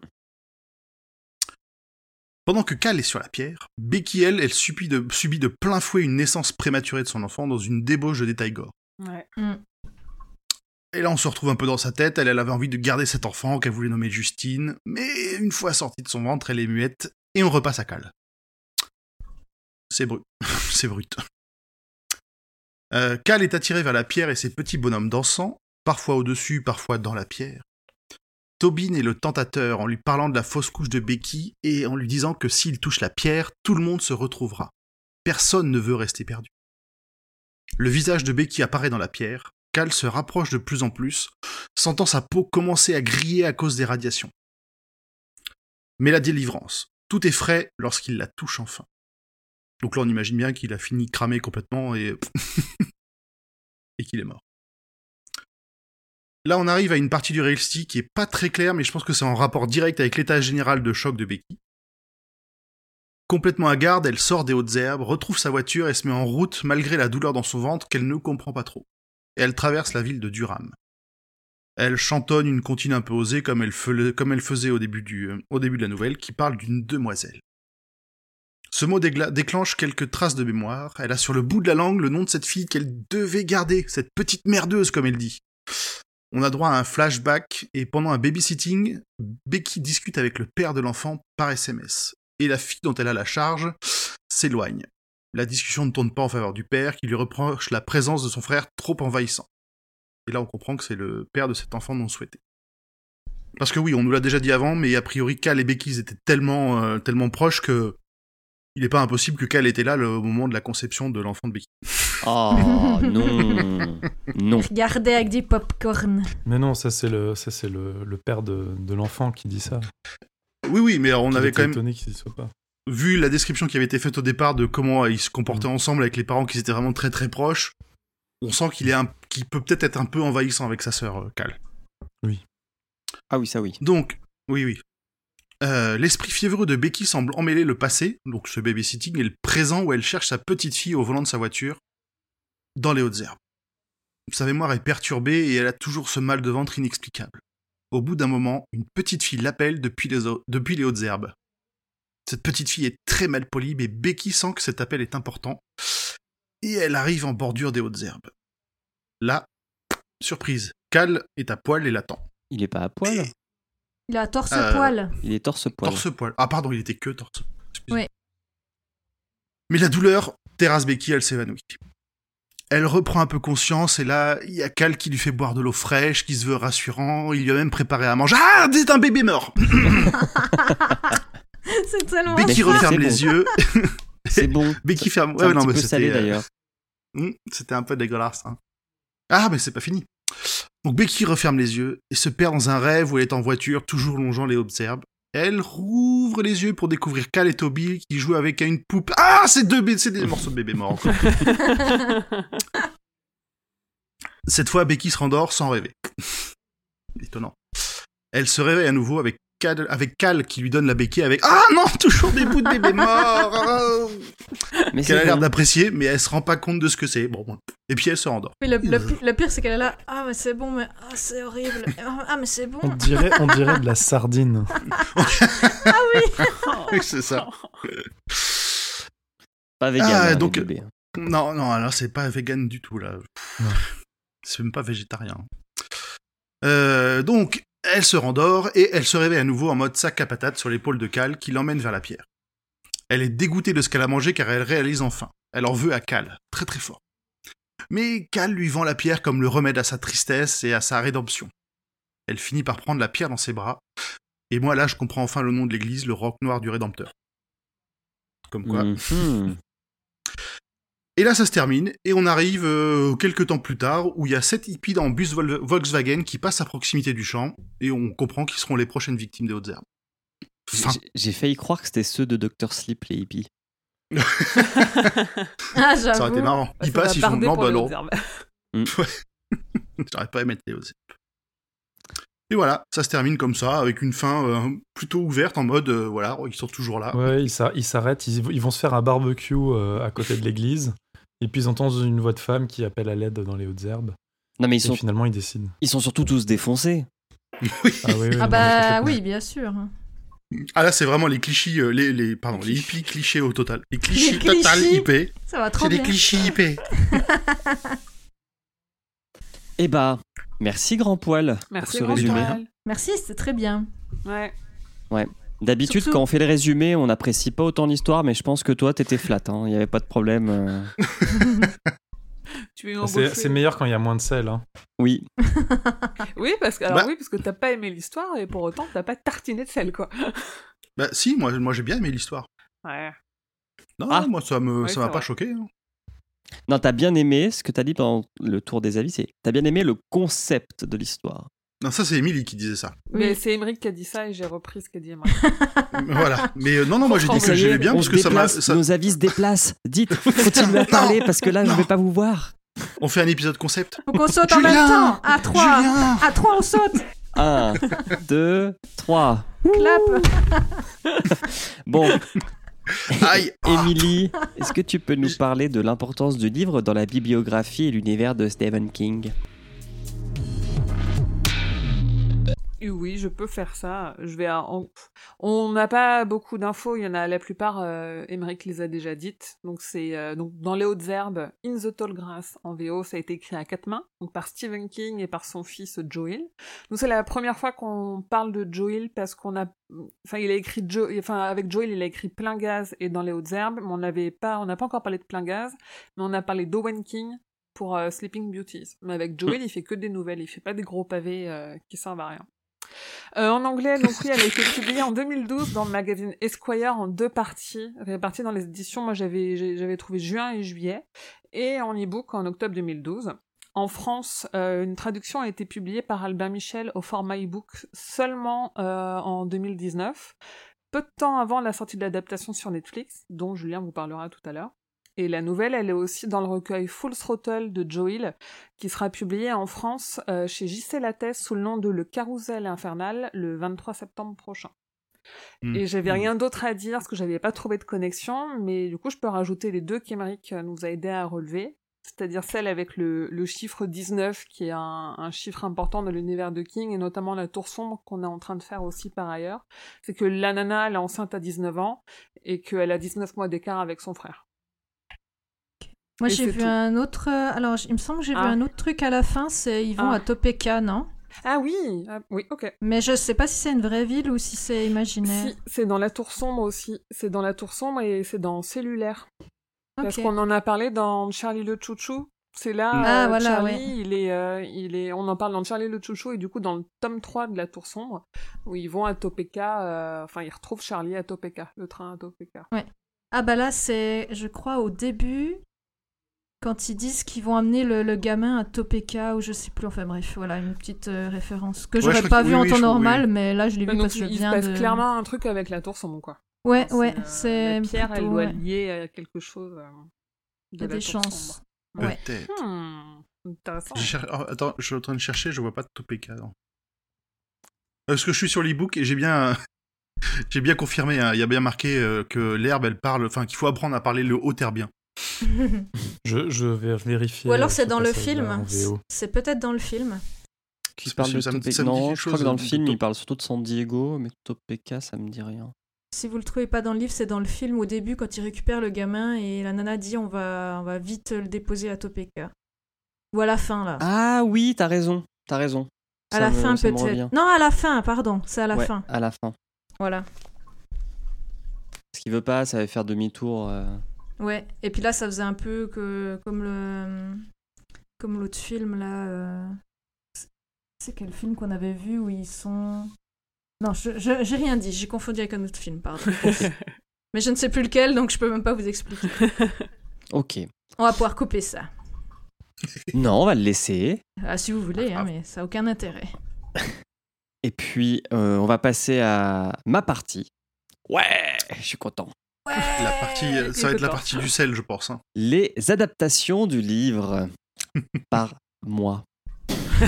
Pendant que Cal est sur la pierre, Becky, elle, elle subit de, subit de plein fouet une naissance prématurée de son enfant dans une débauche de détails gore. Ouais. Et là, on se retrouve un peu dans sa tête. Elle, avait envie de garder cet enfant qu'elle voulait nommer Justine, mais une fois sortie de son ventre, elle est muette et on repasse à Cal. C'est brut. C'est brut. Euh, Cal est attiré vers la pierre et ses petits bonhommes dansant, parfois au-dessus, parfois dans la pierre. Tobin est le tentateur en lui parlant de la fausse couche de Becky et en lui disant que s'il touche la pierre, tout le monde se retrouvera. Personne ne veut rester perdu. Le visage de Becky apparaît dans la pierre. Cal se rapproche de plus en plus, sentant sa peau commencer à griller à cause des radiations. Mais la délivrance, tout est frais lorsqu'il la touche enfin. Donc là, on imagine bien qu'il a fini cramé complètement et, et qu'il est mort. Là, on arrive à une partie du récit qui est pas très claire, mais je pense que c'est en rapport direct avec l'état général de choc de Becky. Complètement à garde, elle sort des hautes herbes, retrouve sa voiture et se met en route malgré la douleur dans son ventre qu'elle ne comprend pas trop. Et elle traverse la ville de Durham. Elle chantonne une comptine un peu osée comme elle, faisait au début, du, euh, au début de la nouvelle, qui parle d'une demoiselle. Ce mot déclenche quelques traces de mémoire. Elle a sur le bout de la langue le nom de cette fille qu'elle devait garder, cette petite merdeuse comme elle dit. On a droit à un flashback et pendant un babysitting, Becky discute avec le père de l'enfant par SMS. Et la fille dont elle a la charge s'éloigne. La discussion ne tourne pas en faveur du père qui lui reproche la présence de son frère trop envahissant. Et là on comprend que c'est le père de cet enfant non souhaité. Parce que oui, on nous l'a déjà dit avant, mais a priori Cal et Becky étaient tellement, euh, tellement proches que il n'est pas impossible que Cal était là le- au moment de la conception de l'enfant de Becky. Oh non Non. Regardez avec du popcorn. Mais non, ça c'est le, ça, c'est le, le père de, de l'enfant qui dit ça. Oui, oui, mais on avait quand même étonné qu'il soit pas. Vu la description qui avait été faite au départ de comment ils se comportaient ensemble avec les parents qui étaient vraiment très très proches, on sent qu'il est un, qu'il peut peut-être être un peu envahissant avec sa sœur euh, Cal. Ah oui, ça oui. Donc, oui, oui. Euh, L'esprit fiévreux de Becky semble emmêler le passé, donc ce babysitting, et le présent où elle cherche sa petite fille au volant de sa voiture, dans les hautes herbes. Sa mémoire est perturbée et elle a toujours ce mal de ventre inexplicable. Au bout d'un moment, une petite fille l'appelle depuis les, au- depuis les hautes herbes. Cette petite fille est très mal polie, mais Becky sent que cet appel est important, et elle arrive en bordure des hautes herbes. Là, surprise, Cal est à poil et l'attend. Il est pas à poil. Il a torse Euh, poil. Il est torse poil. Torse poil. Ah pardon, il était que torse. Excusez-moi. Ouais. Mais la douleur terrasse Becky, elle s'évanouit. Elle reprend un peu conscience et là, il y a Cal qui lui fait boire de l'eau fraîche, qui se veut rassurant, il lui a même préparé à manger. Ah, c'est un bébé mort C'est tellement Becky referme les bon. yeux. C'est bon. Becky ferme... C'est un Ouais, non, petit mais c'était, salé euh, d'ailleurs. hmm, C'était un peu dégueulasse. hein. Ah, mais c'est pas fini. Donc Becky referme les yeux et se perd dans un rêve où elle est en voiture, toujours longeant les hautes herbes. Elle rouvre les yeux pour découvrir Cal et Toby qui jouent avec une poupe. Ah, c'est deux c'est des morceaux de bébé morts encore. Cette fois, Becky se rendort sans rêver. Étonnant. Elle se réveille à nouveau avec Cal, avec Cal qui lui donne la béquille avec Ah non, toujours des bouts de bébé morts ah Mais Qu'elle a l'air d'apprécier, mais elle se rend pas compte de ce que c'est. Bon, et puis elle se rendort. Oui, le, le pi- le pire, c'est qu'elle est là. Ah, mais c'est bon, mais ah, c'est horrible. Ah, mais c'est bon. On dirait, on dirait de la sardine. Oui, c'est ça. Pas vegan. Ah, hein, les donc- bébés. Non, non, alors c'est pas vegan du tout, là. Non. C'est même pas végétarien. Euh, donc, elle se rendort et elle se réveille à nouveau en mode sac à patates sur l'épaule de Cal qui l'emmène vers la pierre. Elle est dégoûtée de ce qu'elle a mangé car elle réalise enfin. Elle en veut à Cal, très très fort. Mais Cal lui vend la pierre comme le remède à sa tristesse et à sa rédemption. Elle finit par prendre la pierre dans ses bras. Et moi là, je comprends enfin le nom de l'église, le roc noir du Rédempteur. Comme quoi, Mhm. Et là, ça se termine, et on arrive euh, quelques temps plus tard, où il y a sept hippies en bus Vol- Volkswagen qui passent à proximité du champ, et on comprend qu'ils seront les prochaines victimes des hautes herbes. J'ai- failli croire que c'était ceux de Dr. Sleep, les hippies. Ah, Ça aurait été marrant. Ils passent, ils font non, bah non. J'aurais pas aimé être les hautes herbes. Et voilà, ça se termine comme ça, avec une fin euh, plutôt ouverte, en mode, euh, voilà, ils sont toujours là. Ouais, ils s'a- ils s'arrêtent, ils, ils vont se faire un barbecue euh, à côté de l'église. Et puis ils entendent une voix de femme qui appelle à l'aide dans les hautes herbes. Non, mais ils Et sont, finalement, ils décident. ils sont surtout tous défoncés. Oui. Ah, oui, oui, Ah non, bah oui, bien sûr. Ah là, c'est vraiment les clichés, euh, les, les, pardon, les hippies clichés au total. Les clichés clichés. total IP. Ça va trop C'est des bien. clichés IP. Eh bah, merci Grand Poil Merci, pour ce grand résumé. poil. Merci, c'était très bien. Ouais. D'habitude, Surtout- quand on fait les résumés, on n'apprécie pas autant l'histoire, mais je pense que toi, t'étais flat. hein. Il n'y avait pas de problème. euh. Tu es C'est c'est meilleur quand il y a moins de sel. hein. Oui. Oui, parce que alors Bah. oui, parce que t'as pas aimé l'histoire et pour autant t'as pas tartiné de sel, quoi. Bah si, moi, moi j'ai bien aimé l'histoire. Ouais. Non, Ah. moi ça me Ouais, ça c'est m'a pas choqué. hein. Non, t'as bien aimé ce que t'as dit pendant le tour des avis, c'est t'as bien aimé le concept de l'histoire. Non, ça c'est Émilie qui disait ça. Mais Oui. c'est Emmerich qui a dit ça et j'ai repris ce qu'a dit Emmerich. voilà. Mais euh, non, non, moi j'ai dit Ça que y est, j'aimais bien on parce que ça m'a. ça- Nos avis se déplacent. Dites, continuez à parler parce que là, je non. vais pas vous voir. On fait un épisode concept. Faut qu'on saute en même temps. À 3. Julien À 3, on saute. 1, 2, 3. Clap. Bon, Aïe. Émilie, est-ce que tu peux nous parler de l'importance du livre dans la bibliographie et l'univers de Stephen King? Oui, je peux faire ça. Je vais. à- On n'a pas beaucoup d'infos. Il y en a la plupart. Euh, les a déjà dites. Donc c'est euh, donc dans les hautes herbes, In the Tall Grass en VO, ça a été écrit à quatre mains, donc par Stephen King et par son fils Joel. Donc c'est la première fois qu'on parle de Joel parce qu'on a, enfin il a écrit Jo, enfin avec Joel il a écrit plein gaz et dans les hautes herbes, mais on n'avait pas, on n'a pas encore parlé de plein gaz, mais on a parlé d'Owen King pour euh, Sleeping Beauties. Mais avec Joel il fait que des nouvelles, il fait pas des gros pavés euh, qui servent à rien. Euh, en anglais, donc oui, elle a été publiée en 2012 dans le magazine Esquire en deux parties, réparties dans les éditions. Moi, j'avais j'avais trouvé juin et juillet, et en e-book en octobre 2012. En France, euh, une traduction a été publiée par Albin Michel au format e-book seulement euh, en 2019, peu de temps avant la sortie de l'adaptation sur Netflix, dont Julien vous parlera tout à l'heure. Et la nouvelle, elle est aussi dans le recueil Full Throttle de Joel, qui sera publié en France euh, chez JC Lattès sous le nom de Le Carrousel Infernal le 23 septembre prochain. Hmm. Et j'avais rien d'autre à dire parce que j'avais pas trouvé de connexion, mais du coup je peux rajouter les deux qu'Emeric nous a aidé à relever, c'est-à-dire celle avec le, le chiffre 19 qui est un, un chiffre important dans l'univers de King et notamment la tour sombre qu'on est en train de faire aussi par ailleurs. C'est que la nana elle est enceinte à 19 ans et qu'elle a 19 mois d'écart avec son frère. Moi, j'ai vu tout. un autre. euh, Alors, il me semble que j'ai vu Ah. un autre truc à la fin. C'est ils vont Ah. à Topeka, non? Ah oui, ah, oui, ok. Mais je sais pas si c'est une vraie ville ou si c'est imaginaire. Si, c'est dans la tour sombre aussi. C'est dans la tour sombre et c'est dans cellulaire. Parce qu'on en a parlé dans Charlie le Chouchou. C'est là, Ah, euh, voilà, Charlie, ouais. il est, euh, il est, on en parle dans Charlie le Chouchou et du coup dans le tome 3 de la Tour Sombre, où ils vont à Topeka, euh, enfin ils retrouvent Charlie à Topeka, le train à Topeka. Ah bah là, c'est, je crois, au début, quand ils disent qu'ils vont amener le, le gamin à Topeka ou je sais plus. Enfin bref, voilà une petite euh, référence que Ouais, j'aurais pas que- vu oui, en oui, temps normal, oui. mais là je l'ai vu Donc, parce que je viens de. clairement un truc avec la Tour Sombre, quoi. Ouais, C'est, ouais, euh, c'est la pierre, elle doit ouais. lier à quelque chose. euh, Il y a des chances. Sombre. Ouais. Peut-être. Hmm, intéressant. J'ai cher- oh, attends, je suis en train de chercher, je vois pas de Topeka. non. Parce que je suis sur l'ebook et j'ai bien, j'ai bien confirmé. hein, Il y a bien marqué euh, que l'herbe, elle parle, enfin qu'il faut apprendre à parler le haut terbien. Je, je vais vérifier. Ou alors ce c'est dans le film. C'est peut-être dans le film. Qui parle de possible, ça me- Topeka ça me dit Non, quelque je crois chose, que dans le de- film, il parle surtout de San Diego, mais Topeka, ça me dit rien. Si vous le trouvez pas dans le livre, c'est dans le film au début quand il récupère le gamin et la nana dit on va, on va vite le déposer à Topeka. Ou à la fin là. Ah oui, t'as raison, t'as raison. à Ça la me- fin peut-être. Non, à la fin, pardon. C'est à la Ouais, fin. à la fin. Voilà. Ce qu'il veut pas, ça va faire demi-tour. euh. Ouais. Et puis là, ça faisait un peu que comme le comme l'autre film là. euh, c'est- quel film qu'on avait vu où ils sont? Non, je je- j'ai rien dit. J'ai confondu avec un autre film, pardon. Mais je ne sais plus lequel, donc je peux même pas vous expliquer. Ok. On va pouvoir couper ça. Non, on va le laisser. Ah, si vous voulez, Ah. hein, mais ça a aucun intérêt. Et puis, euh, on va passer à ma partie. Ouais, je suis content. La partie, euh, ça va être la partie du sel, je pense. hein. Les adaptations du livre par moi.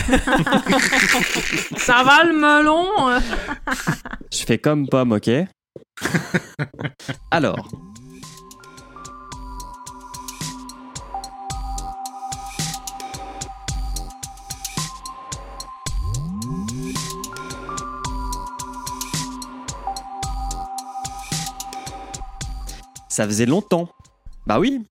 Ça va le melon? Je fais comme pomme, ok? Alors. Ça faisait longtemps. Bah oui.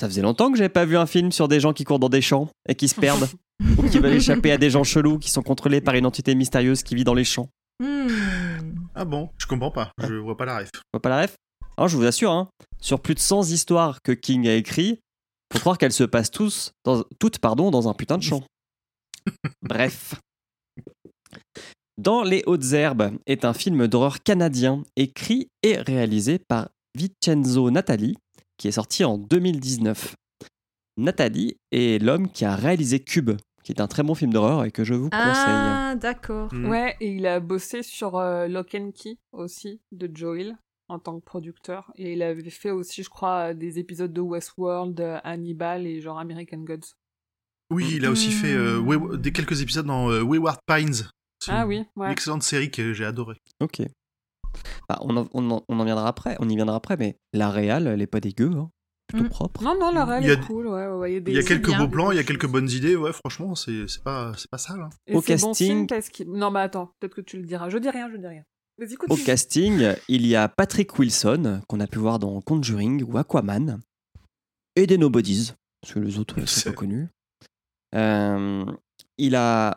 Ça faisait longtemps que j'avais pas vu un film sur des gens qui courent dans des champs et qui se perdent. ou qui veulent échapper à des gens chelous qui sont contrôlés par une entité mystérieuse qui vit dans les champs. Hmm. Ah bon? Je comprends pas, je vois pas la ref. Tu vois pas la ref? Alors, je vous assure, hein, sur plus de 100 histoires que King a écrit, Faut croire qu'elles se passent tous dans, toutes pardon, dans un putain de champ. Bref. Dans les hautes herbes est un film d'horreur canadien écrit et réalisé par Vincenzo Natali qui est sorti en 2019. Nathalie est l'homme qui a réalisé Cube, qui est un très bon film d'horreur et que je vous conseille. Ah, d'accord. Mm. Ouais, et il a bossé sur euh, Lock and Key aussi, de Joel, en tant que producteur. Et il avait fait aussi, je crois, des épisodes de Westworld, Hannibal et genre American Gods. Oui, il a aussi Hmm. fait euh, Way- des quelques épisodes dans euh, Wayward Pines. Ah une- oui, Une ouais. excellente série que j'ai adorée. Ok. Ah, on, en, on en- on en viendra après, on y viendra après, mais la réal, elle est pas dégueu, hein. plutôt Mm. propre. Non, non, la réelle Il y a- est cool, ouais, ouais, ouais, Il y a des- quelques beaux plans, il y a quelques bonnes idées. Ouais, franchement, c'est pas, c'est pas sale. hein. Et Au bon casting- parce Non, mais attends, peut-être que tu le diras. Je dis rien, je dis rien. Au casting, il y a Patrick Wilson, qu'on a pu voir dans Conjuring ou Aquaman, et des Nobodies, parce que les autres ne sont C'est- pas connus. Euh, il a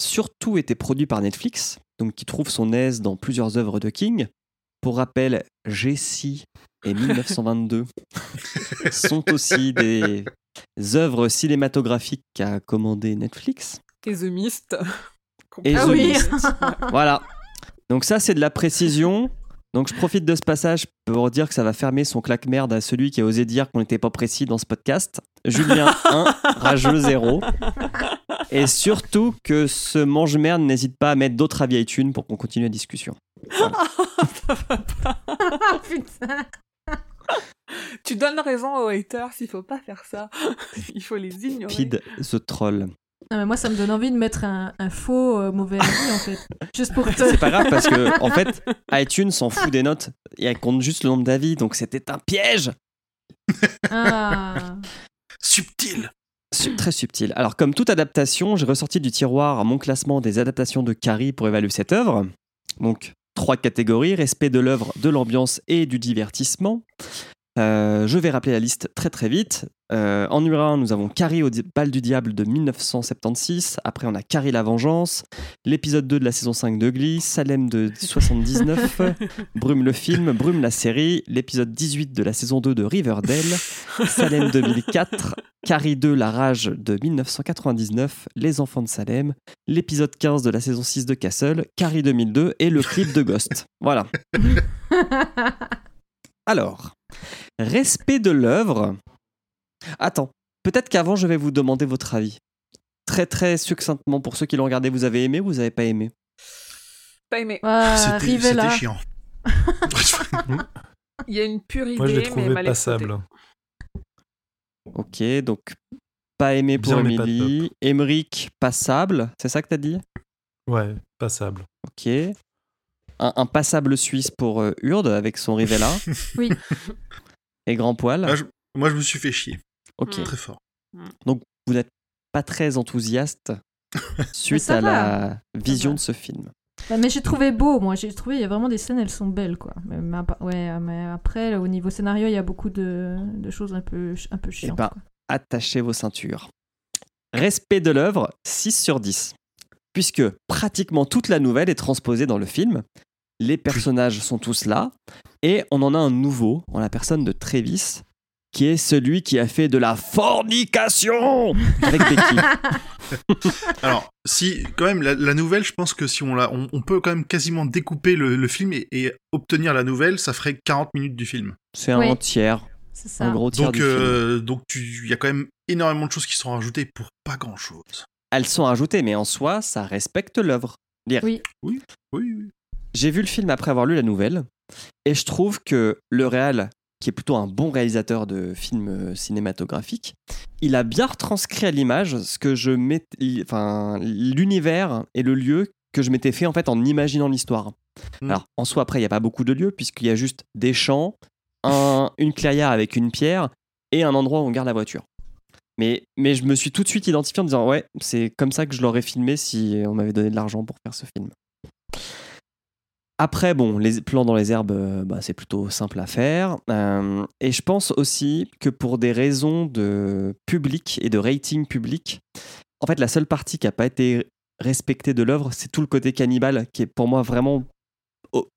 surtout été produit par Netflix, donc qui trouve son aise dans plusieurs œuvres de King. Pour rappel, Jessie et 1922 sont aussi des œuvres cinématographiques qu'a commandé Netflix. Et The Mist. Et Ah The oui. Mist. Voilà. Donc ça, c'est de la précision. Donc je profite de ce passage pour dire que ça va fermer son claque-merde à celui qui a osé dire qu'on n'était pas précis dans ce podcast. Julien 1, rageux 0. Et surtout que ce mange-merde n'hésite pas à mettre d'autres avis iTunes pour qu'on continue la discussion. Putain. tu donnes raison aux haters, il faut pas faire ça. il faut les ignorer. Pid the Troll. Non, mais moi, ça me donne envie de mettre un, un faux euh, mauvais avis, en fait. Juste pour te... C'est pas grave parce que, en fait, iTunes s'en fout des notes et elle compte juste le nombre d'avis. Donc c'était un piège Ah. Subtil. Su- Très subtil. Alors, comme toute adaptation, j'ai ressorti du tiroir mon classement des adaptations de Carrie pour évaluer cette œuvre. Donc, trois catégories respect de l'œuvre, de l'ambiance et du divertissement. Euh, je vais rappeler la liste très très vite. Euh, en numéro 1, nous avons Carrie au bal du diable de 1976. Après, on a Carrie la vengeance. L'épisode 2 de la saison 5 de Glee. Salem de 79. Brume le film. Brume la série. L'épisode 18 de la saison 2 de Riverdale. Salem 2004. Carrie 2, La Rage de 1999, Les Enfants de Salem, l'épisode 15 de la saison 6 de Castle, Carrie 2002 et le clip de Ghost. Voilà. Alors, respect de l'œuvre. Attends, peut-être qu'avant je vais vous demander votre avis. Très très succinctement, pour ceux qui l'ont regardé, vous avez aimé ou vous avez pas aimé? Pas aimé. Ah, C'était chiant. Il y a une pure idée, Moi, je l'ai mais trouvé mal passable. Ok, donc pas aimé pour Bien, mais pas Emily. Emmerich, passable, c'est ça que t'as dit? Ouais, passable. Ok. Un, un passable suisse pour euh, Urde avec son Rivella. Oui. Et grand poil. Je- Moi, je me suis fait chier. Ok. Mm. Très fort. Vous n'êtes pas très enthousiaste suite à va. la vision de ce film. Bah, mais j'ai trouvé beau, moi. J'ai trouvé, il y a vraiment des scènes, elles sont belles, quoi. Mais, ouais, mais après, au niveau scénario, il y a beaucoup de, de choses un peu, un peu chiantes. ben. Attachez vos ceintures. Respect de l'œuvre, 6 sur 10. Puisque pratiquement toute la nouvelle est transposée dans le film. Les personnages sont tous là. Et on en a un nouveau, en la personne de Travis, qui est celui qui a fait de la fornication avec Becky. Alors, si, quand même, la, la nouvelle, je pense que si on la, on, on peut quand même quasiment découper le, le film et, et obtenir la nouvelle, ça ferait 40 minutes du film. C'est un Oui. tiers, C'est ça. un gros tiers Donc, du film. euh, donc tu, il y a quand même énormément de choses qui sont rajoutées pour pas grand chose. Elles sont ajoutées, mais en soi, ça respecte l'œuvre. Dire, Oui. Oui, oui. J'ai vu le film après avoir lu la nouvelle, et je trouve que le réal, qui est plutôt un bon réalisateur de films euh, cinématographiques, il a bien retranscrit à l'image ce que je mets, enfin l'univers et le lieu que je m'étais fait en fait en imaginant l'histoire. Mm. Alors en soi après il y a pas beaucoup de lieux puisqu'il y a juste des champs, un- une clairière avec une pierre et un endroit où on garde la voiture. Mais, mais je me suis tout de suite identifié en me disant ouais c'est comme ça que je l'aurais filmé si on m'avait donné de l'argent pour faire ce film. Après, bon, les plans dans les herbes, euh, bah, c'est plutôt simple à faire. Euh, et je pense aussi que pour des raisons de public et de rating public, en fait, la seule partie qui n'a pas été respectée de l'œuvre, c'est tout le côté cannibale qui est pour moi vraiment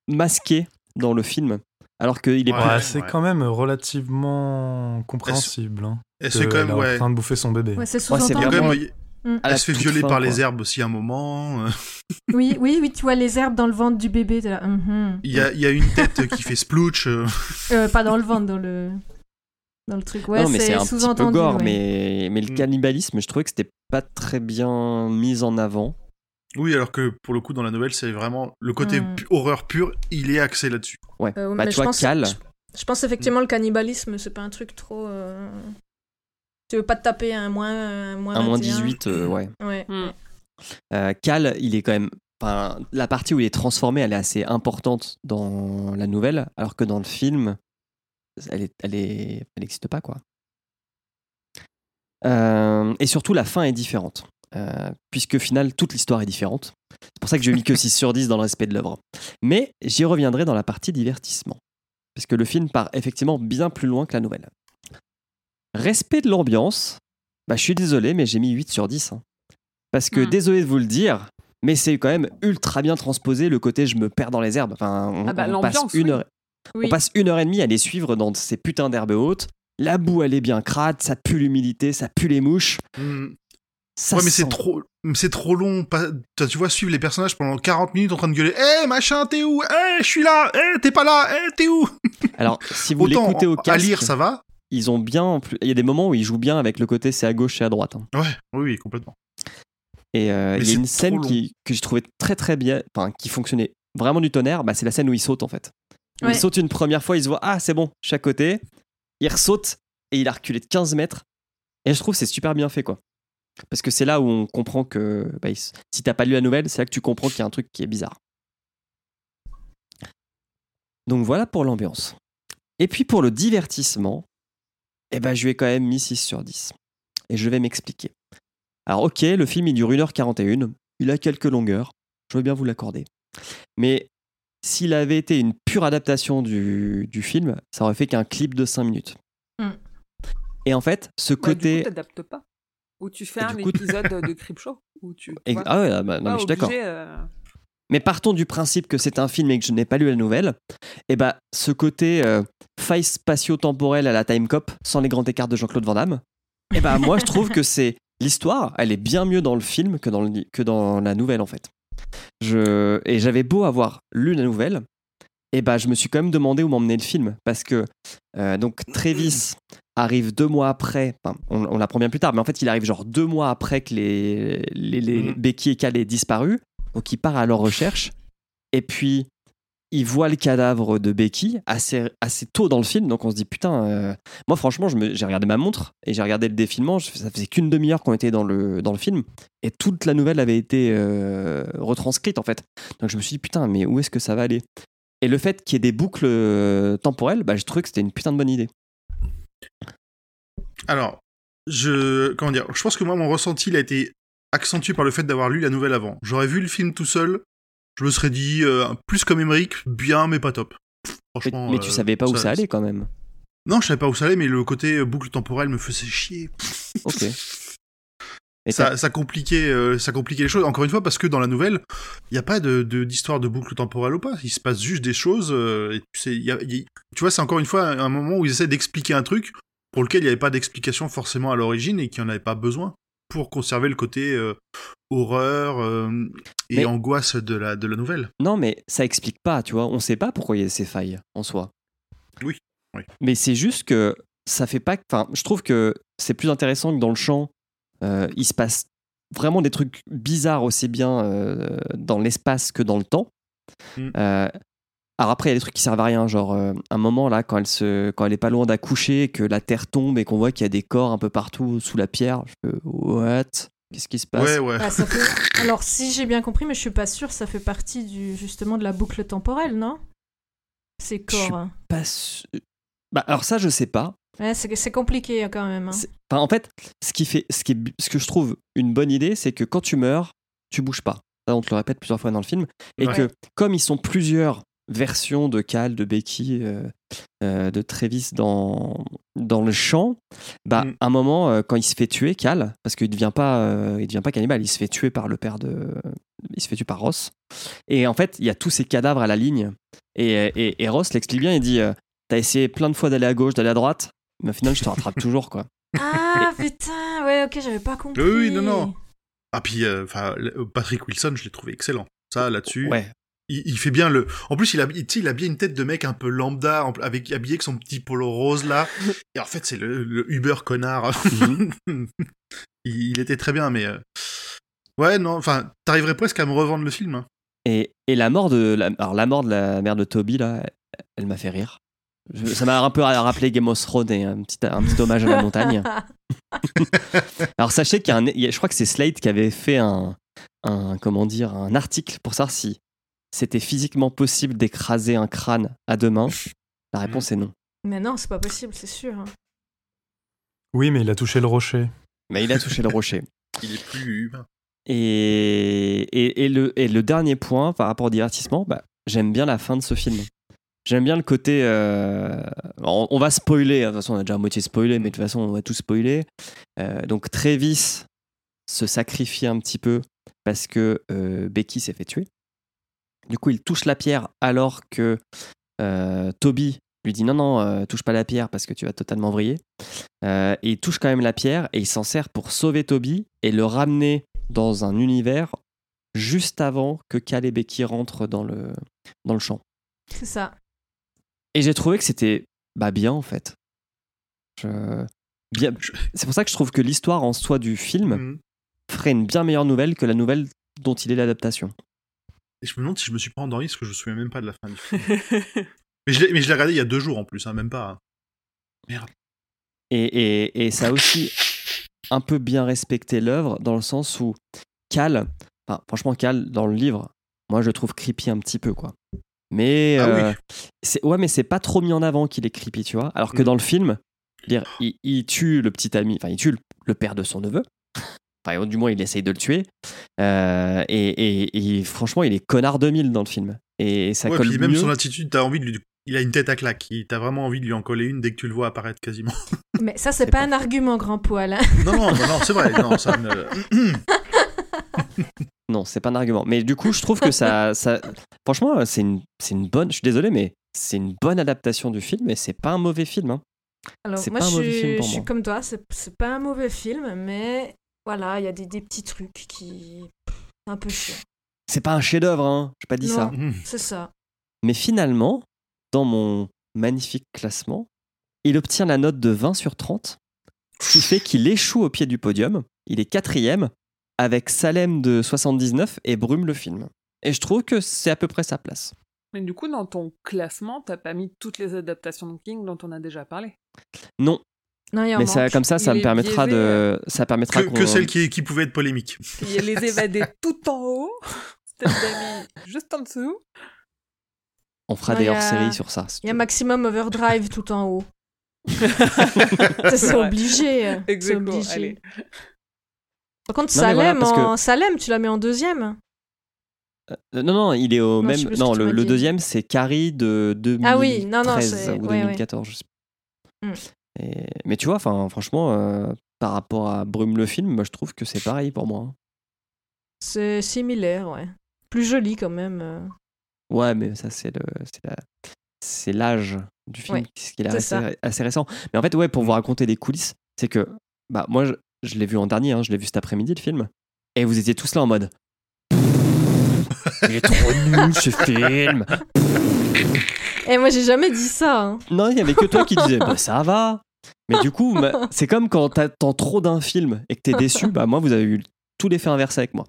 masqué dans le film. Alors qu'il est Ouais, Ouais, c'est quand même relativement compréhensible. hein. Se fait quand même, est en ouais. train de bouffer son bébé. Ouais, c'est Ouais, c'est sous-entendu. Mm. Elle se fait violer fin, par quoi. les herbes aussi à un moment. Oui, oui, oui, tu vois les herbes dans le ventre du bébé. mhm. Il y a, il y a une tête qui fait splouch. euh. Euh, pas dans le ventre, dans le dans le truc. Ouais, non, mais c'est un petit peu sous-entendu. gore, ouais. mais, mais le Mm. cannibalisme, je trouvais que c'était pas très bien mis en avant. Oui, alors que pour le coup, dans la nouvelle, c'est vraiment le côté Mm. pu- horreur pure, il est axé là-dessus. Ouais. Euh, bah, mais tu je vois, pense- Cal, Je, je pense effectivement le cannibalisme, c'est pas un truc trop. euh, Tu veux pas te taper un moins un moins, un moins 21. 18, euh, ouais. Ouais. Hmm. Euh, Cal, il est quand même. Enfin, la partie où il est transformé, elle est assez importante dans la nouvelle, alors que dans le film, elle est, elle est, elle n'existe pas quoi. Euh, et surtout, la fin est différente, euh, puisque au final, toute l'histoire est différente. C'est pour ça que j'ai mis que 6 sur 10 dans le respect de l'œuvre. Mais j'y reviendrai dans la partie divertissement, parce que le film part effectivement bien plus loin que la nouvelle. Respect de l'ambiance, bah, je suis désolé, mais j'ai mis 8 sur 10. hein. Parce que, Hmm. désolé de vous le dire, mais c'est quand même ultra bien transposé le côté je me perds dans les herbes. Enfin, on, Ah bah, on passe une oui. heure, Oui. on passe une heure et demie à les suivre dans ces putains d'herbes hautes. La boue, elle est bien crade, ça pue l'humidité, ça pue les mouches. Mm. Ça ouais, mais sent- c'est trop, c'est trop long. Pas... Tu vois, suivre les personnages pendant 40 minutes en train de gueuler Hé, machin, t'es où? Hé, je suis là Hé, t'es pas là Hé, t'es où? Alors, si vous l'écoutez au à casque, lire, ça va. Ils ont bien. Il y a des moments où ils jouent bien avec le côté c'est à gauche et à droite. hein. Ouais, oui, oui, complètement. Et euh, il y a c'est une scène qui, que je trouvais très très bien, enfin qui fonctionnait vraiment du tonnerre, bah, c'est la scène où il saute en fait. Ouais. Il saute une première fois, il se voit, ah c'est bon, chaque côté, il ressaute et il a reculé de 15 mètres. Et je trouve que c'est super bien fait quoi. Parce que c'est là où on comprend que bah, si t'as pas lu la nouvelle, c'est là que tu comprends qu'il y a un truc qui est bizarre. Donc voilà pour l'ambiance. Et puis pour le divertissement, eh ben, je lui ai quand même mis 6 sur 10. Et je vais m'expliquer. Alors ok, le film il dure 1h41, il a quelques longueurs, je veux bien vous l'accorder. Mais s'il avait été une pure adaptation du, du film, ça aurait fait qu'un clip de 5 minutes. Hmm. Et en fait, ce Bah, côté... Du coup, t'adaptes pas. Ou tu fais Et un coup- épisode de Creepshow. Où tu. Vois, ah ouais, ah bah, non, pas mais je suis d'accord. euh, Mais partons du principe que c'est un film et que je n'ai pas lu la nouvelle, et bah ce côté euh, faille spatio-temporelle à la Time Cop sans les grands écarts de Jean-Claude Van Damme, et bah moi je trouve que c'est l'histoire, elle est bien mieux dans le film que dans, le, que dans la nouvelle en fait. Je, et j'avais beau avoir lu la nouvelle, et bah je me suis quand même demandé où m'emmenait le film parce que euh, donc Travis arrive deux mois après, enfin, on, on l'apprend bien plus tard, mais en fait il arrive genre deux mois après que les, les, les. Becky et Cal aient disparu. Donc il part à leur recherche. Et puis il voit le cadavre de Becky assez, assez tôt dans le film. Donc on se dit putain, euh, moi franchement j'ai regardé ma montre et j'ai regardé le défilement. Ça faisait qu'une demi-heure qu'on était dans le, dans le film. Et toute la nouvelle avait été euh, retranscrite en fait. Donc je me suis dit putain, mais où est-ce que ça va aller? Et le fait qu'il y ait des boucles euh, temporelles, bah, je trouvais que c'était une putain de bonne idée. Alors, je, comment dire, je pense que moi, mon ressenti, il a été accentué par le fait d'avoir lu la nouvelle avant. J'aurais vu le film tout seul, je me serais dit, euh, plus comme Emmerich, bien, mais pas top. Mais, Franchement. mais tu euh, savais pas où ça allait quand même. Non, je savais pas où ça allait, mais le côté euh, boucle temporelle me faisait chier. Ok. Et ça, ça compliquait, euh, ça compliquait les choses. Encore une fois, parce que dans la nouvelle, il n'y a pas de d'histoire de, boucle temporelle ou pas. Il se passe juste des choses. euh, et tu, y a- y tu vois, c'est encore une fois un moment où ils essaient d'expliquer un truc pour lequel il n'y avait pas d'explication forcément à l'origine et qu'il n'y en avait pas besoin pour conserver le côté euh, horreur euh, et Mais- angoisse de la, de la nouvelle. Non, mais ça explique pas, tu vois. On sait pas pourquoi il y a ces failles en soi. Oui, oui. Mais c'est juste que ça fait pas. Enfin, je trouve que c'est plus intéressant que dans le champ, euh, il se passe vraiment des trucs bizarres aussi bien euh, dans l'espace que dans le temps. Mm. Euh, alors après, il y a des trucs qui servent à rien, genre euh, un moment là, quand elle, se, quand elle est pas loin d'accoucher, que la terre tombe et qu'on voit qu'il y a des corps un peu partout sous la pierre. Je fais, what? Qu'est-ce qui se passe? Ouais, ouais. Ah, ça fait- Alors, si j'ai bien compris, mais je suis pas sûre, ça fait partie du justement de la boucle temporelle, non? Ces Je suis corps. hein. Pas su- Bah, alors ça, je sais pas. Ouais, c'est compliqué hein, quand même. hein. Enfin, en fait, ce, qui fait, ce, qui est, ce que je trouve une bonne idée, c'est que quand tu meurs, tu bouges pas. Ça, on te le répète plusieurs fois dans le film. Et Ouais. que, comme ils sont plusieurs versions de Cal, de Becky, euh, euh, de Travis dans, dans le champ, bah, Mm. à un moment, euh, quand il se fait tuer, Cal, parce qu'il devient pas, euh, il devient pas cannibale, il se fait tuer par le père de. Il se fait tuer par Ross. Et en fait, il y a tous ces cadavres à la ligne. Et, et, et Ross l'explique bien, il dit euh, T'as essayé plein de fois d'aller à gauche, d'aller à droite, mais au final, je te rattrape toujours, quoi. Ah putain, ouais, ok, j'avais pas compris. Oui, non, non. Ah, puis, euh, Patrick Wilson, je l'ai trouvé excellent. Ça, là-dessus, Ouais. Il, il fait bien le. En plus, il a, il, il a bien une tête de mec un peu lambda, avec habillé avec son petit polo rose là. Et en fait, c'est le, le Uber connard. Mhm. il, il était très bien, mais. euh, Ouais, non, enfin, t'arriverais presque à me revendre le film. hein. Et, et la mort de la, alors la mort de la mère de Toby là, elle, m'a fait rire. Je- ça m'a un peu rappelé Game of Thrones et un petit, un petit hommage à la montagne. Alors sachez qu'il y a un, je crois que c'est Slate qui avait fait un, un comment dire, un article pour savoir si c'était physiquement possible d'écraser un crâne à deux mains. La réponse est non. Mais non, c'est pas possible, c'est sûr. hein. Oui, mais il a touché le rocher. Mais il a touché le rocher. Il est plus humain. Et, et, et le, et le dernier point par rapport au divertissement, bah, j'aime bien la fin de ce film. J'aime bien le côté. euh, on, on va spoiler, hein, de toute façon on a déjà à moitié spoilé, mais de toute façon on va tout spoiler. Euh, donc Travis se sacrifie un petit peu parce que euh, Becky s'est fait tuer. Du coup il touche la pierre alors que euh, Toby lui dit non, non, euh, touche pas la pierre parce que tu vas totalement vriller. Euh, et il touche quand même la pierre et il s'en sert pour sauver Toby et le ramener dans un univers juste avant que Cal et Becky rentrent dans le, dans le champ. C'est ça. Et j'ai trouvé que c'était bah, bien en fait. Je- bien... C'est pour ça que je trouve que l'histoire en soi du film Mhm. ferait une bien meilleure nouvelle que la nouvelle dont il est l'adaptation. Et je me demande si je me suis pas endormi parce que je me souviens même pas de la fin du film. mais je l'ai regardé il y a deux jours en plus, hein, même pas. hein. Merde. Et, et, et ça a aussi un peu bien respecté l'œuvre dans le sens où Cal, enfin, franchement Cal dans le livre, moi je le trouve creepy un petit peu quoi. Mais Ah euh, c'est ouais mais c'est pas trop mis en avant qu'il est creepy tu vois. Alors que Mm. dans le film, dire, il, il tue le petit ami, enfin il tue le, le père de son neveu. Enfin, du moins il essaye de le tuer. Euh, et, et- et franchement il est connard 2000 dans le film. Et ça Ouais, colle puis même mieux. son attitude, t'as envie de lui. Il a une tête à claque. Il- T'as vraiment envie de lui en coller une dès que tu le vois apparaître quasiment. Mais ça, c'est pas pas un argument, grand poil. hein. non, non, non, non, c'est vrai. Non, ça ne- Non, c'est pas un argument. Mais du coup, je trouve que ça. ça... Franchement, c'est une, c'est une bonne. Je suis désolé, mais c'est une bonne adaptation du film et c'est pas un mauvais film. hein. Alors, C'est moi, pas un je mauvais suis, film pour je suis comme toi, c'est c'est pas un mauvais film, mais voilà, il y a des, des petits trucs qui. un peu chiants. C'est pas un chef-d'œuvre, hein. J'ai pas dit Non. ça. C'est ça. Mais finalement, dans mon magnifique classement, il obtient la note de 20 sur 30, ce qui fait qu'il échoue au pied du podium. Il est quatrième avec Salem de 79 et Brume le film. Et je trouve que c'est à peu près sa place. Mais du coup, dans ton classement, t'as pas mis toutes les adaptations de King dont on a déjà parlé? Non, Non, en mais ça, comme ça, ça Il me permettra biaisé, de, ça permettra Que, qu'on- que celle qui, qui pouvait être polémique. Il y a les évadés tout en haut, juste en dessous. On fera Non, des y a- hors-séries sur ça. si Il y a. Maximum Overdrive tout en haut. Ça, c'est obligé. Ex C'est aequo, obligé. allez. Par contre, Non, mais voilà, Salem, parce que- en... Salem, tu la mets en deuxième. Euh, Non, non, il est au Non, même. Non, le, le deuxième, c'est Carrie de 2013 Ah oui, non, non, c'est- ou ouais, ouais. 2014. je sais pas. Hmm. Et- mais tu vois, franchement, euh, par rapport à Brume le film, moi, je trouve que c'est pareil pour moi. hein. C'est similaire, ouais. Plus joli quand même. euh. Ouais, mais ça, c'est le, c'est la- c'est l'âge du film, Ouais, ce qu'il est c'est ça. assez, récent. Mais en fait, ouais, pour vous raconter des coulisses, c'est que, bah, moi, je, je l'ai vu en dernier, hein, je l'ai vu cet après-midi, le film, et vous étiez tous là en mode. Il est trop nul ce film. Eh, moi, j'ai jamais dit ça. hein. Non, il y avait que toi qui disais bah ça va. Mais du coup, ma- c'est comme quand t'attends trop d'un film et que t'es déçu. Bah moi, vous avez eu tout l'effet inversé avec moi.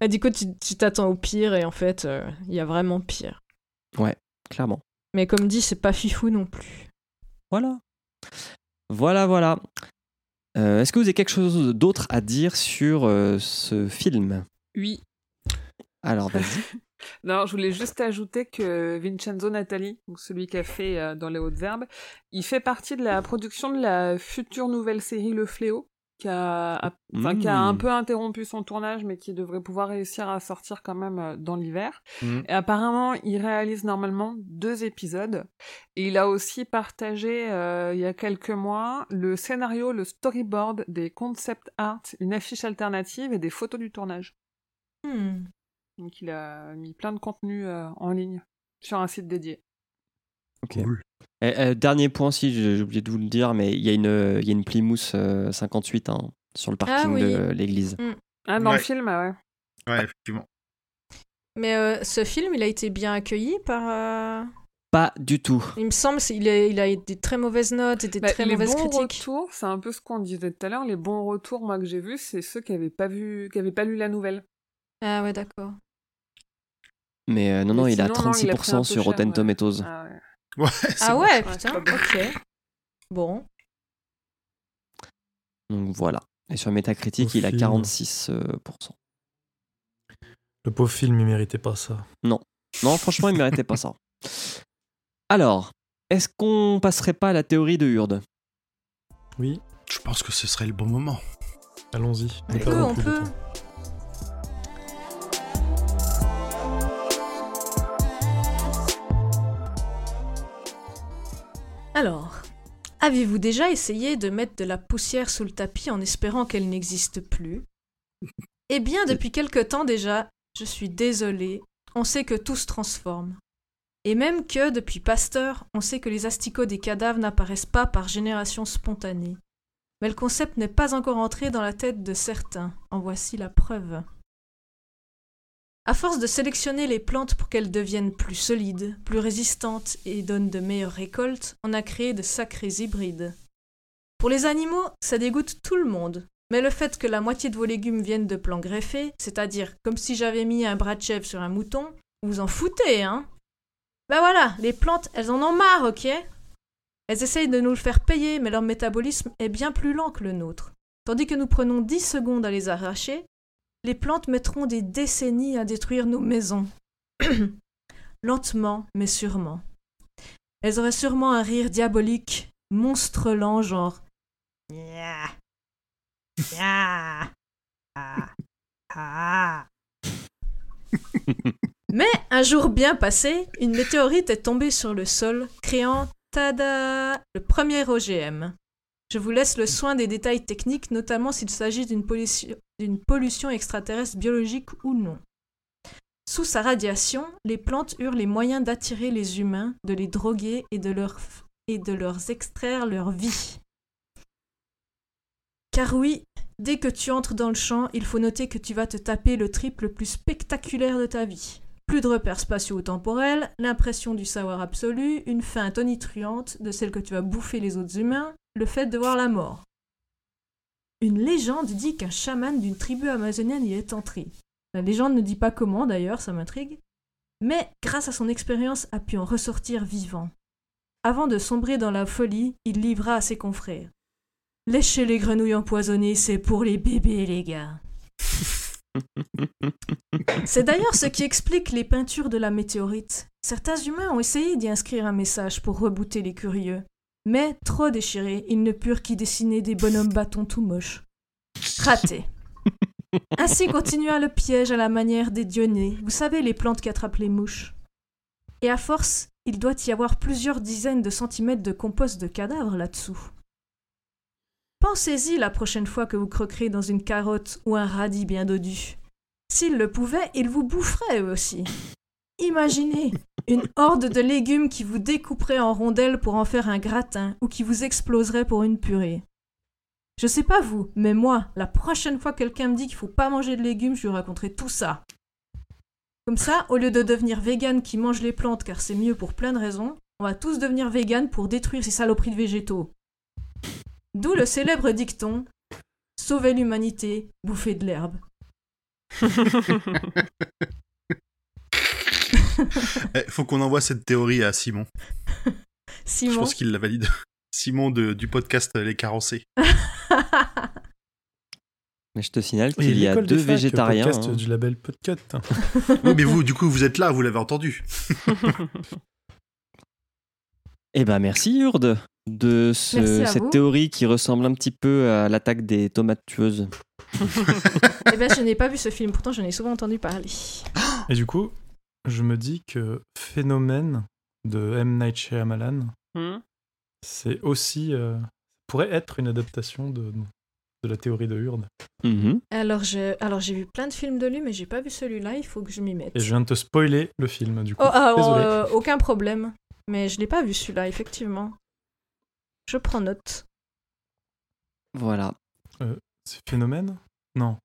Et du coup, tu tu t'attends au pire et en fait, euh, il y a vraiment pire. Clairement. Mais comme dit, c'est pas fifou non plus. Voilà. Voilà, voilà. Euh, Est-ce que vous avez quelque chose d'autre à dire sur euh, ce film? Oui. Alors, vas-y. Non, je voulais juste ajouter que Vincenzo Natali, donc celui qui a fait euh, dans les Hautes Herbes, il fait partie de la production de la future nouvelle série Le Fléau, qui a, a- enfin, qui a Mm. un peu interrompu son tournage, mais qui devrait pouvoir réussir à sortir quand même euh, dans l'hiver. Mm. Et apparemment, il réalise normalement deux épisodes. Et il a aussi partagé, euh, il y a quelques mois, le scénario, le storyboard des concept art, une affiche alternative et des photos du tournage. Hmm. Donc il a mis plein de contenu euh, en ligne sur un site dédié. Ok. Cool. Eh, eh, dernier point, si j'ai oublié de vous le dire, mais il y a une, il y a une Plymouth euh, 58 hein, sur le parking oui. de l'église. Ah, dans Ouais. le film, ah ouais. Ouais, effectivement. Mais euh, ce film, il a été bien accueilli par. euh, Pas du tout. Il me semble qu'il a, il a des très mauvaises notes et des Bah, très les mauvaises bons critiques. retours, c'est un peu ce qu'on disait tout à l'heure. Les bons retours, moi, que j'ai vus, c'est ceux qui n'avaient pas vu, qui avaient pas lu la nouvelle. Ah ouais, d'accord. Mais euh, non, non, Mais il a sinon, non, il a 36% pris un peu sur cher, Rotten ouais. Tomatoes. Ah ouais. Ouais, c'est Ah bon. ouais, Ouais, putain, ok. Bon. Donc voilà. Et sur Metacritic, Au il a film. 46%. euh. Le pauvre film, il méritait pas ça. Non, franchement, il ne méritait pas ça. Alors, est-ce qu'on passerait pas à la théorie de Hurde Oui, Je pense que ce serait le bon moment. allons-y. Peut, Alors, avez-vous déjà essayé de mettre de la poussière sous le tapis en espérant qu'elle n'existe plus? Eh bien, depuis quelque temps déjà, je suis désolée, on sait que tout se transforme. Et même que, depuis Pasteur, on sait que les asticots des cadavres n'apparaissent pas par génération spontanée. Mais le concept n'est pas encore entré dans la tête de certains. En voici la preuve. À force de sélectionner les plantes pour qu'elles deviennent plus solides, plus résistantes et donnent de meilleures récoltes, on a créé de sacrés hybrides. Pour les animaux, ça dégoûte tout le monde. Mais le fait que la moitié de vos légumes viennent de plants greffés, c'est-à-dire comme si j'avais mis un bras de chèvre sur un mouton, vous en foutez, hein? Ben voilà, les plantes, elles en ont marre, ok? Elles essayent de nous le faire payer, mais leur métabolisme est bien plus lent que le nôtre. Tandis que nous prenons 10 secondes à les arracher, les plantes mettront des décennies à détruire nos maisons. Lentement, mais sûrement. Elles auraient sûrement un rire diabolique, monstre lent, genre. Mais un jour bien passé, une météorite est tombée sur le sol, créant tada le premier OGM. Je vous laisse le soin des détails techniques, notamment s'il s'agit d'une pollution, extraterrestre biologique ou non. Sous sa radiation, les plantes eurent les moyens d'attirer les humains, de les droguer et de, leur, et de leur extraire leur vie. Car oui, dès que tu entres dans le champ, il faut noter que tu vas te taper le trip le plus spectaculaire de ta vie. Plus de repères spatiaux ou temporels, l'impression du savoir absolu, une faim tonitruante de celle que tu vas bouffer les autres humains, le fait de voir la mort. Une légende dit qu'un chaman d'une tribu amazonienne y est entré. La légende ne dit pas comment d'ailleurs, ça m'intrigue. Mais grâce à son expérience a pu en ressortir vivant. Avant de sombrer dans la folie, il livra à ses confrères. Léchez les grenouilles empoisonnées, c'est pour les bébés, les gars. C'est d'ailleurs ce qui explique les peintures de la météorite. Certains humains ont essayé d'y inscrire un message pour rebooter les curieux. Mais, trop déchirés, ils ne purent qu'y dessiner des bonhommes bâtons tout moches. Raté. Ainsi continua le piège à la manière des dionnées, vous savez les plantes qui attrapent les mouches. Et à force, il doit y avoir plusieurs dizaines de centimètres de compost de cadavres là-dessous. Pensez-y la prochaine fois que vous croquerez dans une carotte ou un radis bien dodu. S'ils le pouvaient, ils vous boufferaient eux aussi. Imaginez une horde de légumes qui vous découperait en rondelles pour en faire un gratin ou qui vous exploserait pour une purée. Je sais pas vous, mais moi, la prochaine fois que quelqu'un me dit qu'il faut pas manger de légumes, je lui raconterai tout ça. Comme ça, au lieu de devenir vegan qui mange les plantes car c'est mieux pour plein de raisons, on va tous devenir vegan pour détruire ces saloperies de végétaux. D'où le célèbre dicton Sauvez l'humanité, bouffez de l'herbe. Eh, faut qu'on envoie cette théorie à Simon. Je Simon. pense qu'il la valide. Simon de- du podcast Les Carencés. Mais je te signale qu'il y a deux facs, végétariens. podcast hein. du label Podcut. Oui, mais vous, du coup, vous êtes là, vous l'avez entendu. Eh ben merci Urde de ce- Merci à cette vous. théorie qui ressemble un petit peu à l'attaque des tomates tueuses. Eh ben, je n'ai pas vu ce film, pourtant j'en ai souvent entendu parler. Et du coup, je me dis que Phénomène de M. Night Shyamalan, Hmm. c'est aussi. euh, pourrait être une adaptation de, de la théorie de Hurde. Mhm. Alors, je... Alors j'ai vu plein de films de lui, mais j'ai pas vu celui-là, il faut que je m'y mette. Et je viens de te spoiler le film, du coup. Oh, ah, Désolé. euh, aucun problème. Mais je l'ai pas vu celui-là, effectivement. Je prends note. Voilà. C'est phénomène? Non.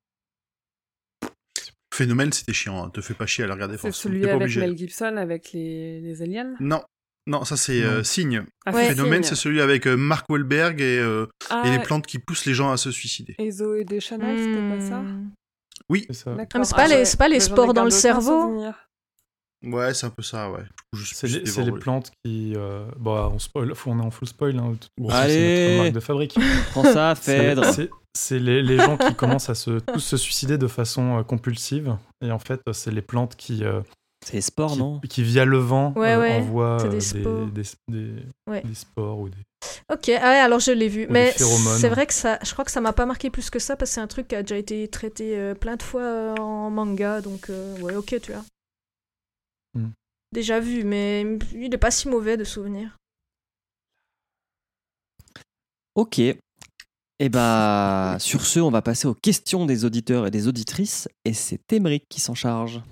Phénomène, c'était chiant. hein. Te fais pas chier à le regarder. C'est forcément. celui pas avec obligé. Mel Gibson, avec les, les aliens? Non, non, ça c'est euh, Signe. Ah, Ouais. Phénomène, c'est celui avec euh, Mark Wahlberg et, euh, Ah, et les plantes qui poussent les gens à se suicider. et Zoé Deschanel, c'était pas ça? Hmm. C'est. Ah, mais c'est pas les- pas les Bah, spores dans le cerveau? Ouais, c'est un peu ça, ouais. C'est les, plantes qui. euh, Bon, on, spoil, faut- on est en full spoil. Hein, Allez. C'est notre marque de fabrique. Prends ça, Phèdre. C'est- les, les gens qui commencent à se, tous se suicider de façon euh, compulsive. Et en fait, c'est les plantes qui, euh, C'est sport, qui, non qui, via le vent, Ouais, euh, ouais, envoient c'est euh, des des, spores. des, des- Ouais. des spores ou des. Ok, ah ouais, alors je l'ai vu. Mais des c'est vrai que ça, je crois que ça m'a pas marqué plus que ça parce que c'est un truc qui a déjà été traité euh, plein de fois euh, en manga, donc euh, ouais, ok, tu vois. Hmm. Déjà vu, mais il est pas si mauvais de souvenir. Ok. Et bah, sur ce, on va passer aux questions des auditeurs et des auditrices. Et c'est Émeric qui s'en charge.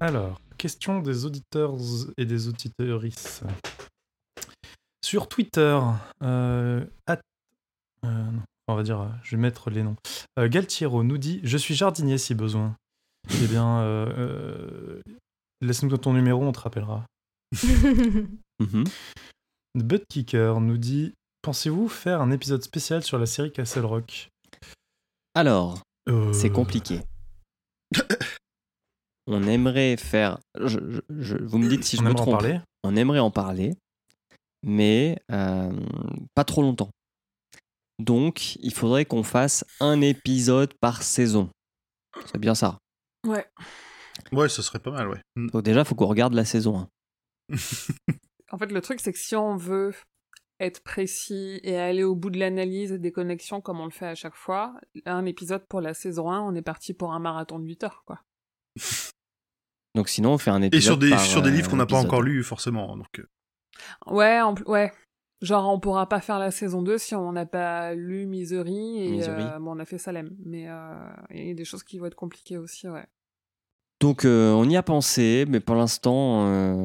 Alors, question des auditeurs et des auditrices. Sur Twitter, euh, euh, on va dire, je vais mettre les noms. Euh, Galtiero nous dit Je suis jardinier si besoin. Eh bien, euh, laisse-nous ton numéro, on te rappellera. Mhm. Buttkicker nous dit Pensez-vous faire un épisode spécial sur la série Castle Rock? Alors, Euh, c'est compliqué. On aimerait faire. je- je- je- vous me dites si je on me aimerait en trompe. parler On aimerait en parler, mais euh, pas trop longtemps. Donc, il faudrait qu'on fasse un épisode par saison. C'est bien ça. Ouais. Ouais, ce serait pas mal, ouais. Mm. Donc déjà, il faut qu'on regarde la saison 1. En fait, le truc, c'est que si on veut être précis et aller au bout de l'analyse et des connexions comme on le fait à chaque fois, un épisode pour la saison 1, on est parti pour un marathon de 8 heures, quoi. Donc sinon, on fait un Et épisode sur des, par, sur des euh, livres qu'on n'a pas encore lus, forcément. Donc, euh, Ouais, en ouais. Genre, on pourra pas faire la saison 2 si on n'a pas lu Misery et Misery. euh, bon, on a fait Salem. Mais euh, il y a des choses qui vont être compliquées aussi, ouais. Donc euh, on y a pensé, mais pour l'instant, euh,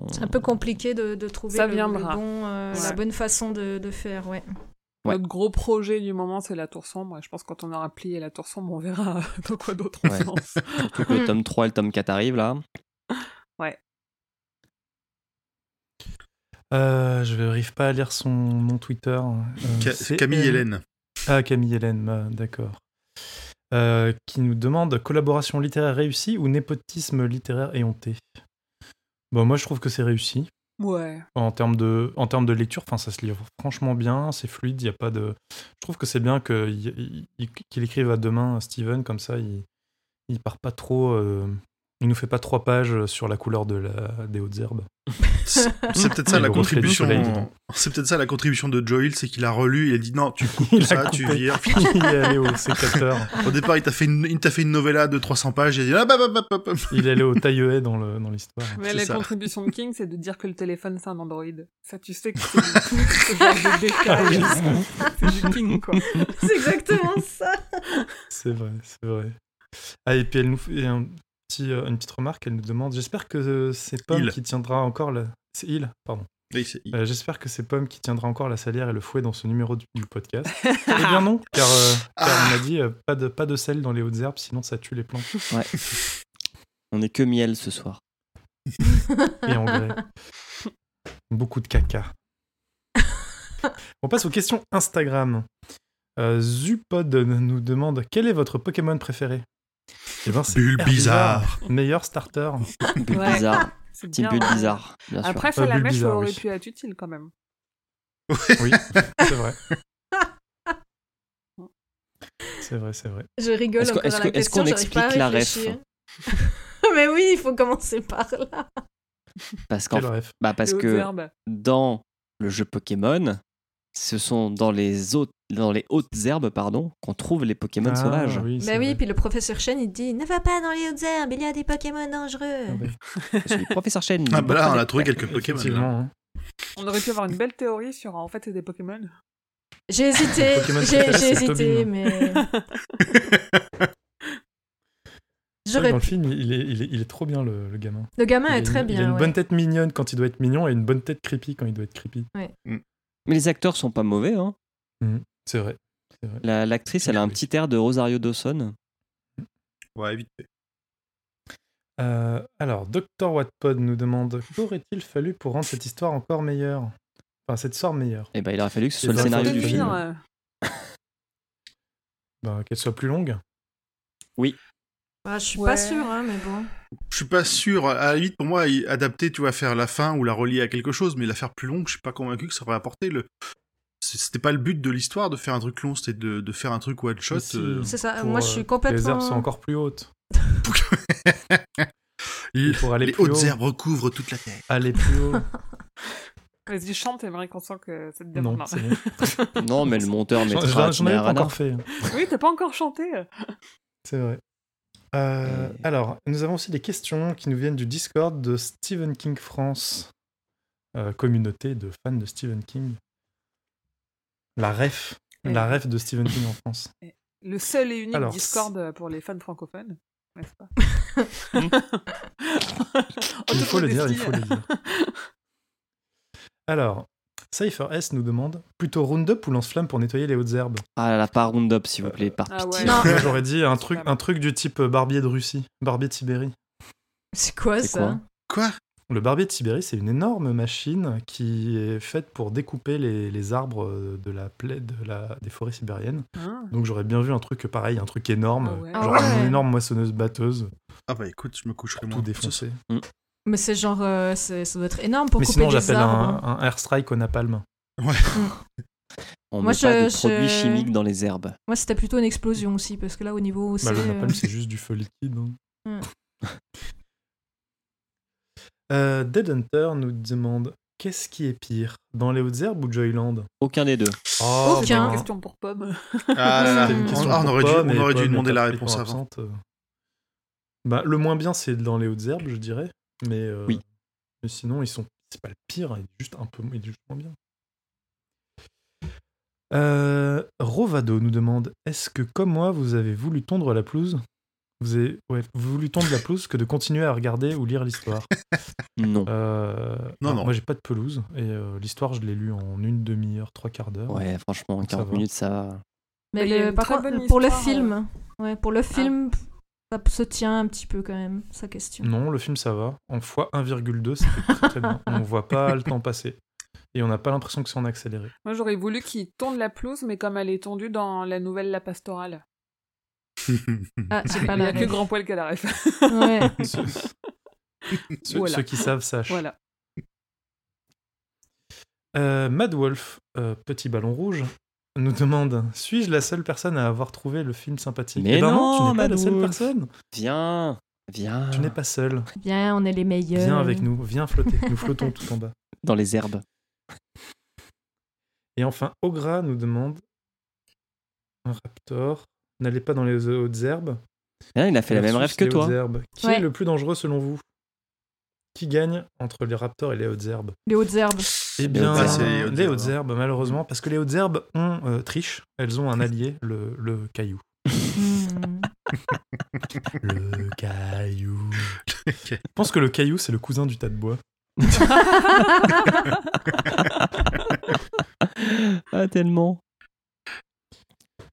on- c'est un peu compliqué de, de trouver Ça le, le viendra. bon, euh, la Ouais. bonne façon de, de faire, ouais. Ouais. Notre gros projet du moment, c'est la tour sombre. Et je pense que quand on aura plié la tour sombre, on verra dans quoi d'autre on Ouais. se lance. surtout que le tome 3 et le tome 4 arrivent là. Euh, je n'arrive pas à lire son nom Twitter. Euh, Ca- c'est Camille. Hélène. Ah, Camille Hélène, bah, d'accord. Euh, qui nous demande collaboration littéraire réussie ou népotisme littéraire éhonté? Bon, moi, je trouve que c'est réussi. Ouais. En termes de, en termes de lecture, enfin, ça se lit franchement bien, c'est fluide, il y a pas de... Je trouve que c'est bien qu'il écrive à deux mains, Steven, comme ça, il, il part pas trop... euh, il nous fait pas trois pages sur la couleur de la, des hautes herbes. C'est peut-être ça la contribution. C'est peut-être ça la contribution de Joel, c'est qu'il a relu, il a dit non, tu coupes ça, tu vires. il est allé au sécateur, Au départ, il t'a fait une, il t'a fait une novella de 300 pages, il a dit ah, bah, bah, bah, bah, bah. il est allé au taille dans le- dans l'histoire. Mais la ça. contribution de King, c'est de dire que le téléphone, c'est un Android. Ça, tu sais que c'est ce genre de décalage. c'est du King, quoi. C'est exactement ça. C'est vrai, c'est vrai. Ah, et puis elle nous fait un petit, euh, une petite remarque, elle nous demande J'espère que euh, c'est Pomme Il. qui tiendra encore la. C'est il, pardon. Oui, c'est- Euh, J'espère que c'est Pomme qui tiendra encore la salière et le fouet dans ce numéro du, du podcast. eh bien non, car, euh, car on a dit euh, pas, de, pas de sel dans les hautes herbes, sinon ça tue les plantes Ouais. on est que miel ce soir. et engrais. Beaucoup de caca. On passe aux questions Instagram. Euh, Zupod nous demande Quel est votre Pokémon préféré? Ben, c'est Bulle Herbizarre, bizarre. meilleur starter. Bulle Ouais. bizarre. Bien, bulle bizarre, bien sûr. Après, Euh, Salamèche Bulbizarre, aurait oui. pu être utile quand même. Oui, c'est vrai. C'est vrai, c'est vrai. Je rigole Est-ce que- encore est-ce à que- la est-ce question, qu'on j'arrive pas à explique la ref. Mais oui, il faut commencer par là. Parce, rêve. bah parce que dans le jeu Pokémon, ce sont dans les, autres, dans les hautes herbes pardon, qu'on trouve les Pokémon Ah, sauvages. Oui, Bah oui, puis le professeur Chen, il dit Ne va pas dans les hautes herbes, il y a des Pokémon dangereux. Ah, suis professeur Chen. Ah, bah là, on a trouvé quelques Pokémon. hein. On aurait pu avoir une belle théorie sur en fait c'est des Pokémon. J'ai hésité, j'ai hésité, mais. J'aurais Dans le film, il est, il est, il est trop bien, le, le gamin. Le gamin il est très une- bien. Il a une ouais. bonne tête mignonne quand il doit être mignon et une bonne tête creepy quand il doit être creepy. Mais les acteurs sont pas mauvais. Hein. C'est vrai. vrai. La- L'actrice, elle a un petit air de Rosario Dawson. Ouais, vite fait. Euh, alors, Dr. Wattpod nous demande qu'aurait-il fallu pour rendre cette histoire encore meilleure? Enfin, cette histoire meilleure. Et ben, il aurait fallu que ce soit le ben, scénario du film. Euh, Bah, Qu'elle soit plus longue. Bah, je suis Ouais. pas sûre, hein, mais bon. Je suis pas sûr. À la limite, pour moi, adapter, tu vas faire la fin ou la relier à quelque chose, mais la faire plus longue, je suis pas convaincu que ça aurait apporté le. C'était pas le but de l'histoire de faire un truc long, c'était de, de faire un truc one shot. Si. euh, C'est ça. Pour, Moi, je euh, suis Les complètement. herbes sont encore plus hautes. les pour aller les plus hautes haut. herbes recouvrent toute la terre. Aller plus haut. Vas-y, chante, Émeric, qu'on sent que ça te non, bon. Non, mais le monteur mettra j'en avais pas encore fait. oui, t'as pas encore chanté. C'est vrai. Euh, Et- Alors, nous avons aussi des questions qui nous viennent du Discord de Stephen King France, euh, communauté de fans de Stephen King. La ref, Ouais. la ref de Stephen King en France. Le seul et unique Alors, Discord pour les fans francophones. N'est-ce pas? Il faut le dire, il faut le dire. Alors, Cypher S nous demande plutôt Roundup ou lance-flamme pour nettoyer les hautes herbes? Ah là là, pas Roundup, s'il vous plaît, par Ah pitié. ouais. J'aurais dit un truc, un truc du type euh, barbier de Russie, barbier de Sibérie. C'est quoi ça? quoi? Quoi? Le barbier de Sibérie, c'est une énorme machine qui est faite pour découper les, les arbres de la plaie de la, des forêts sibériennes. Hein Donc j'aurais bien vu un truc pareil, un truc énorme, Ah ouais. genre Ah ouais. une énorme moissonneuse batteuse, Ah bah écoute, je me coucherai tout moins. défoncer. Mais c'est genre. euh, c'est- ça doit être énorme pour Mais couper sinon des j'appelle arbres. un, un airstrike au napalm. On Moi, met pas de je- produits je- chimiques dans les herbes. Moi, c'était plutôt une explosion aussi, parce que là, au niveau. Bah, le euh, napalm c'est juste du feu liquide. hein. Hmm. Euh, Dead Hunter nous demande qu'est-ce qui est pire, dans les hautes herbes ou Joyland? Aucun des deux. Oh, C'était Aucun. une question pour Pomme. Ah, une question Ah, on pour aurait dû, on aurait demander la réponse avant. absente. Bah, le moins bien, c'est dans les hautes herbes, je dirais. Mais, euh, Oui. mais sinon, ils sont. C'est pas le pire, il est juste un peu il est juste moins bien. Euh, Rovado nous demande Est-ce que, comme moi, vous avez voulu tondre la pelouse? Vous avez ouais, voulu tondre la pelouse que de continuer à regarder ou lire l'histoire? Non. Euh, Non, non. Moi, j'ai pas de pelouse et euh, l'histoire, je l'ai lue en une demi-heure, trois quarts d'heure. Ouais, franchement, Ça 40 va. minutes, ça va. Mais le- par contre, pour le film, ouais, pour le Ah. film, ça se tient un petit peu quand même, sa question. Non, le film ça va. En fois 1,2, c'était très, très bien. On voit pas le temps passer. Et on n'a pas l'impression que c'est en accéléré. Moi, j'aurais voulu qu'il tonde la pelouse, mais comme elle est tondue dans la nouvelle La Pastorale. Ah, j'ai pas Il n'y la a que. Grand Poil qui a la ref. Ouais. Ceux, ceux- Voilà. ceux qui savent sachent. voilà. Euh, Mad Wolf, euh, petit ballon rouge, nous demande Suis-je la seule personne à avoir trouvé le film sympathique? Mais Eh ben non, tu n'es pas Mad la seule Wolf. personne. Viens, viens. Tu n'es pas seul. Viens, on est les meilleurs. Viens avec nous, viens flotter. Nous flottons tout en bas. Dans les herbes. Et enfin, Ogra nous demande Un raptor n'allez pas dans les hautes herbes. Ah, il a fait la même rêve que toi. herbes. Qui Ouais. est le plus dangereux selon vous? Qui gagne entre les raptors et les hautes herbes? Les hautes herbes. Eh Les bien, hautes herbes. C'est les hautes les herbes, hautes herbes, malheureusement, parce que les hautes herbes ont euh, triche, elles ont un allié, le, le caillou. Hmm. Le caillou. Je pense que le caillou, c'est le cousin du tas de bois. Ah, tellement.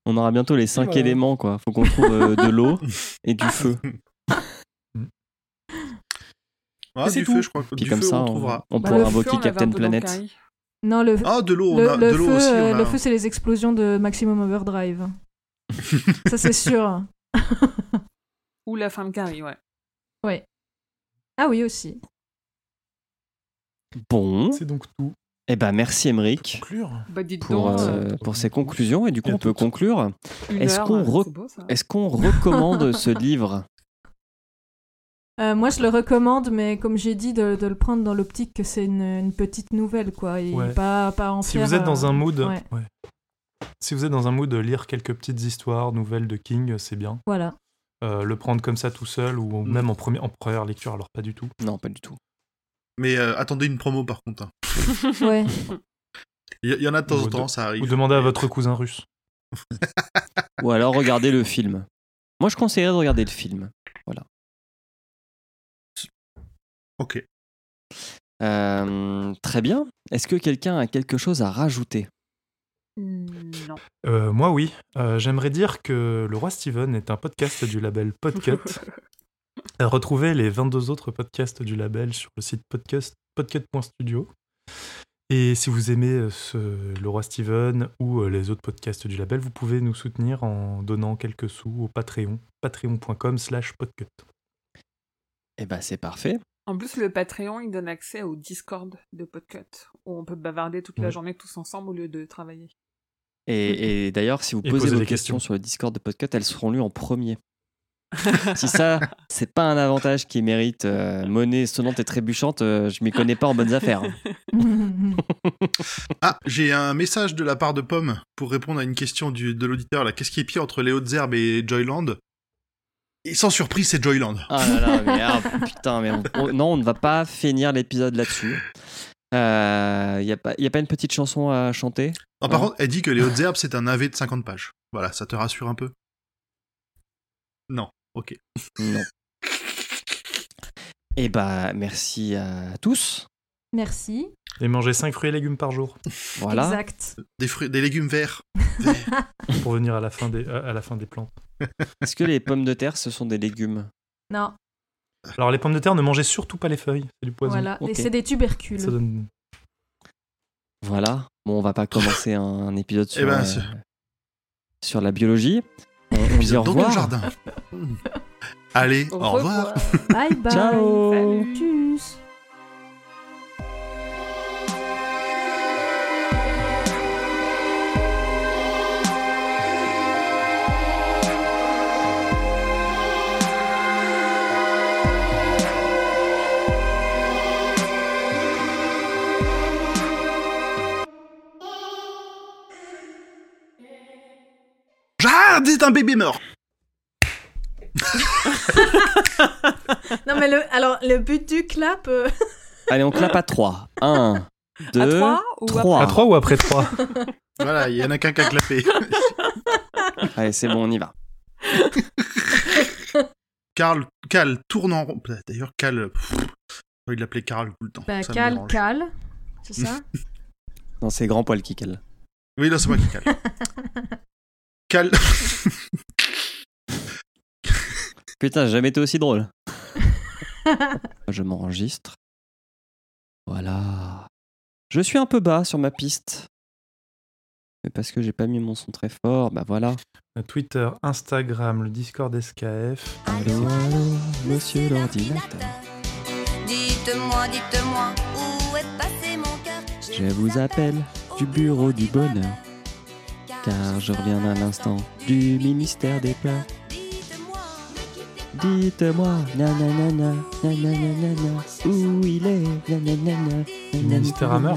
On aura bientôt les cinq éléments, quoi. Faut qu'on trouve euh, de l'eau et du feu. Ah, Et c'est du tout. feu, je crois que Puis du comme feu, ça, on on, trouvera. on Bah, pourra Feu, invoquer Captain Planet. Non, le, Ah, de l'eau, on le, a, le de l'eau feu, aussi. euh, on a- le feu, c'est les explosions de Maximum Overdrive. ça, c'est sûr. Ou la fin de Carrie, ouais. Ouais. Ah oui, aussi. Bon, C'est donc tout. Eh ben merci Emeric Conclure. Bah, pour, donc, euh, pour ces conclusions. Et du coup, on peut conclure. est-ce qu'on euh, re- beau, ça. Est-ce qu'on recommande ce livre? Euh, moi, je le recommande, mais comme j'ai dit, de, de le prendre dans l'optique que c'est une, une petite nouvelle, quoi. Et Ouais. pas, pas en Si faire, vous êtes dans euh, un mood, ouais. ouais. si vous êtes dans un mood de lire quelques petites histoires, nouvelles de King, c'est bien. Voilà. Euh, le prendre comme ça tout seul ou Mm. même en, premier, en première lecture, alors pas du tout. Non, pas du tout. Mais euh, attendez une promo par contre. hein. Ouais. Il y, en a de temps en temps, ça arrive. Ou demandez à votre cousin russe. Ou alors regardez le film. Moi, je conseillerais de regarder le film. Ok. Euh, très bien. Est-ce que quelqu'un a quelque chose à rajouter? Non. Euh, moi, oui. Euh, J'aimerais dire que Le Roi Steven est un podcast du label Podcut. Retrouvez les 22 autres podcasts du label sur le site podcast, podcut.studio. Et si vous aimez euh, ce, Le Roi Steven ou euh, les autres podcasts du label, vous pouvez nous soutenir en donnant quelques sous au Patreon, patreon.com slash podcut. Eh ben, c'est parfait. En plus, le Patreon, il donne accès au Discord de Podcut, où on peut bavarder toute la Ouais. journée tous ensemble au lieu de travailler. Et, et d'ailleurs, si vous Et posez vos des questions, questions. sur le Discord de Podcast, elles seront lues en premier. Si ça, c'est pas un avantage qui mérite euh, monnaie sonnante et trébuchante, euh, je m'y connais pas en bonnes affaires. Ah, j'ai un message de la part de Pomme pour répondre à une question du, de l'auditeur. là. Qu'est-ce qui est pire entre les hautes herbes et Joyland? Et sans surprise, c'est Joyland. Ah là là, mais ah, putain, mais on- on- non, on ne va pas finir l'épisode là-dessus. Il n'y a, pas- y a pas une petite chanson à chanter? Ah, par contre, elle dit que les hautes herbes, c'est un AV de 50 pages. Voilà, ça te rassure un peu? Non, ok. Non. Eh bah, merci à tous. Merci. Et manger 5 fruits et légumes par jour Voilà. Exact. Des, fruits, des légumes verts. Verts. pour venir à la fin des, à la fin des plantes. Est-ce que les pommes de terre, ce sont des légumes? Non, Alors les pommes de terre, ne mangez surtout pas les feuilles, c'est du poison. voilà. Ok. C'est des tubercules. Ça donne... Voilà. Bon, on va pas commencer un, épisode sur, Eh ben, euh, sur la biologie. Dit au dans revoir. le jardin? Allez, au, revoir. Bye bye. Ciao. Salut. Tchuss. Est un bébé mort. Non mais le, alors le but du clap. euh, Allez, on clappe à 3. 1, 2, à 3 ou trois. À 3 ou après 3 Voilà, il y en a qu'un qui a clapé. Allez, c'est bon, on y va. Karl, Cal tourne en rond. D'ailleurs, Cal. pff, de l'appeler Karl tout le temps. Bah, ça me cal, dérange. cal. C'est ça Non, c'est grand poil qui cale. Oui, là, c'est moi qui cale. Cal. Putain, j'ai jamais été aussi drôle. Je m'enregistre. Voilà. Je suis un peu bas sur ma piste. Mais parce que j'ai pas mis mon son très fort, bah voilà. Twitter, Instagram, le Discord SKF. Allô, allô, monsieur l'ordinateur. Dites-moi, dites-moi, où est passé mon cœur? Je vous appelle du bureau du bonheur. Car je reviens à l'instant du ministère des pleurs. Dites-moi, Dites-moi, nanana, nanana, où il est, nanana, Du ministère Hammer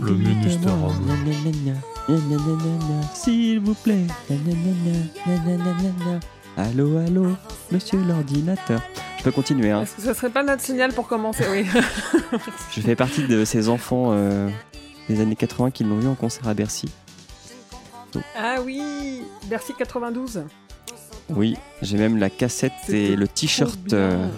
Le ministère Hammer. nanana, nanana, S'il vous plaît, nanana, nanana. Allô, allô, monsieur l'ordinateur. Je peux continuer, hein. Est-ce que ce serait pas notre signal pour commencer Oui. Je fais partie de ces enfants euh, des années 80 qui l'ont vu en concert à Bercy. ah oui Bercy 92. Oui, j'ai même la cassette et le t-shirt euh,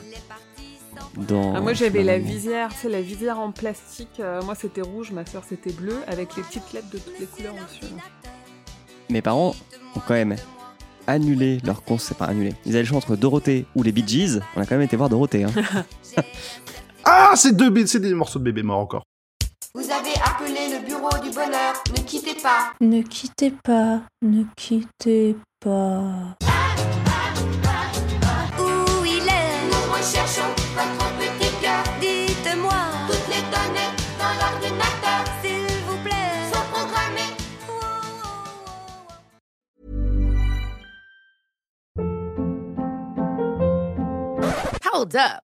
dans. Ah, moi j'avais la visière, c'est la visière en plastique. euh, moi c'était rouge, ma soeur c'était bleu, avec les petites lettres de toutes les couleurs dessus. Mes parents ont quand même annulé leur concert. Enfin, annulé. Ils avaient le choix entre Dorothée ou les Bee Gees. On a quand même été voir Dorothée. Hein. Ah, c'est deux c'est des morceaux de bébé mort encore. Vous avez bureau du bonheur, ne quittez pas. Ne quittez pas, ne quittez pas. Où il est? Nous recherchons votre petit cœur. Dites-moi toutes les données dans l'ordinateur, s'il vous plaît. Sont programmées. Hold up.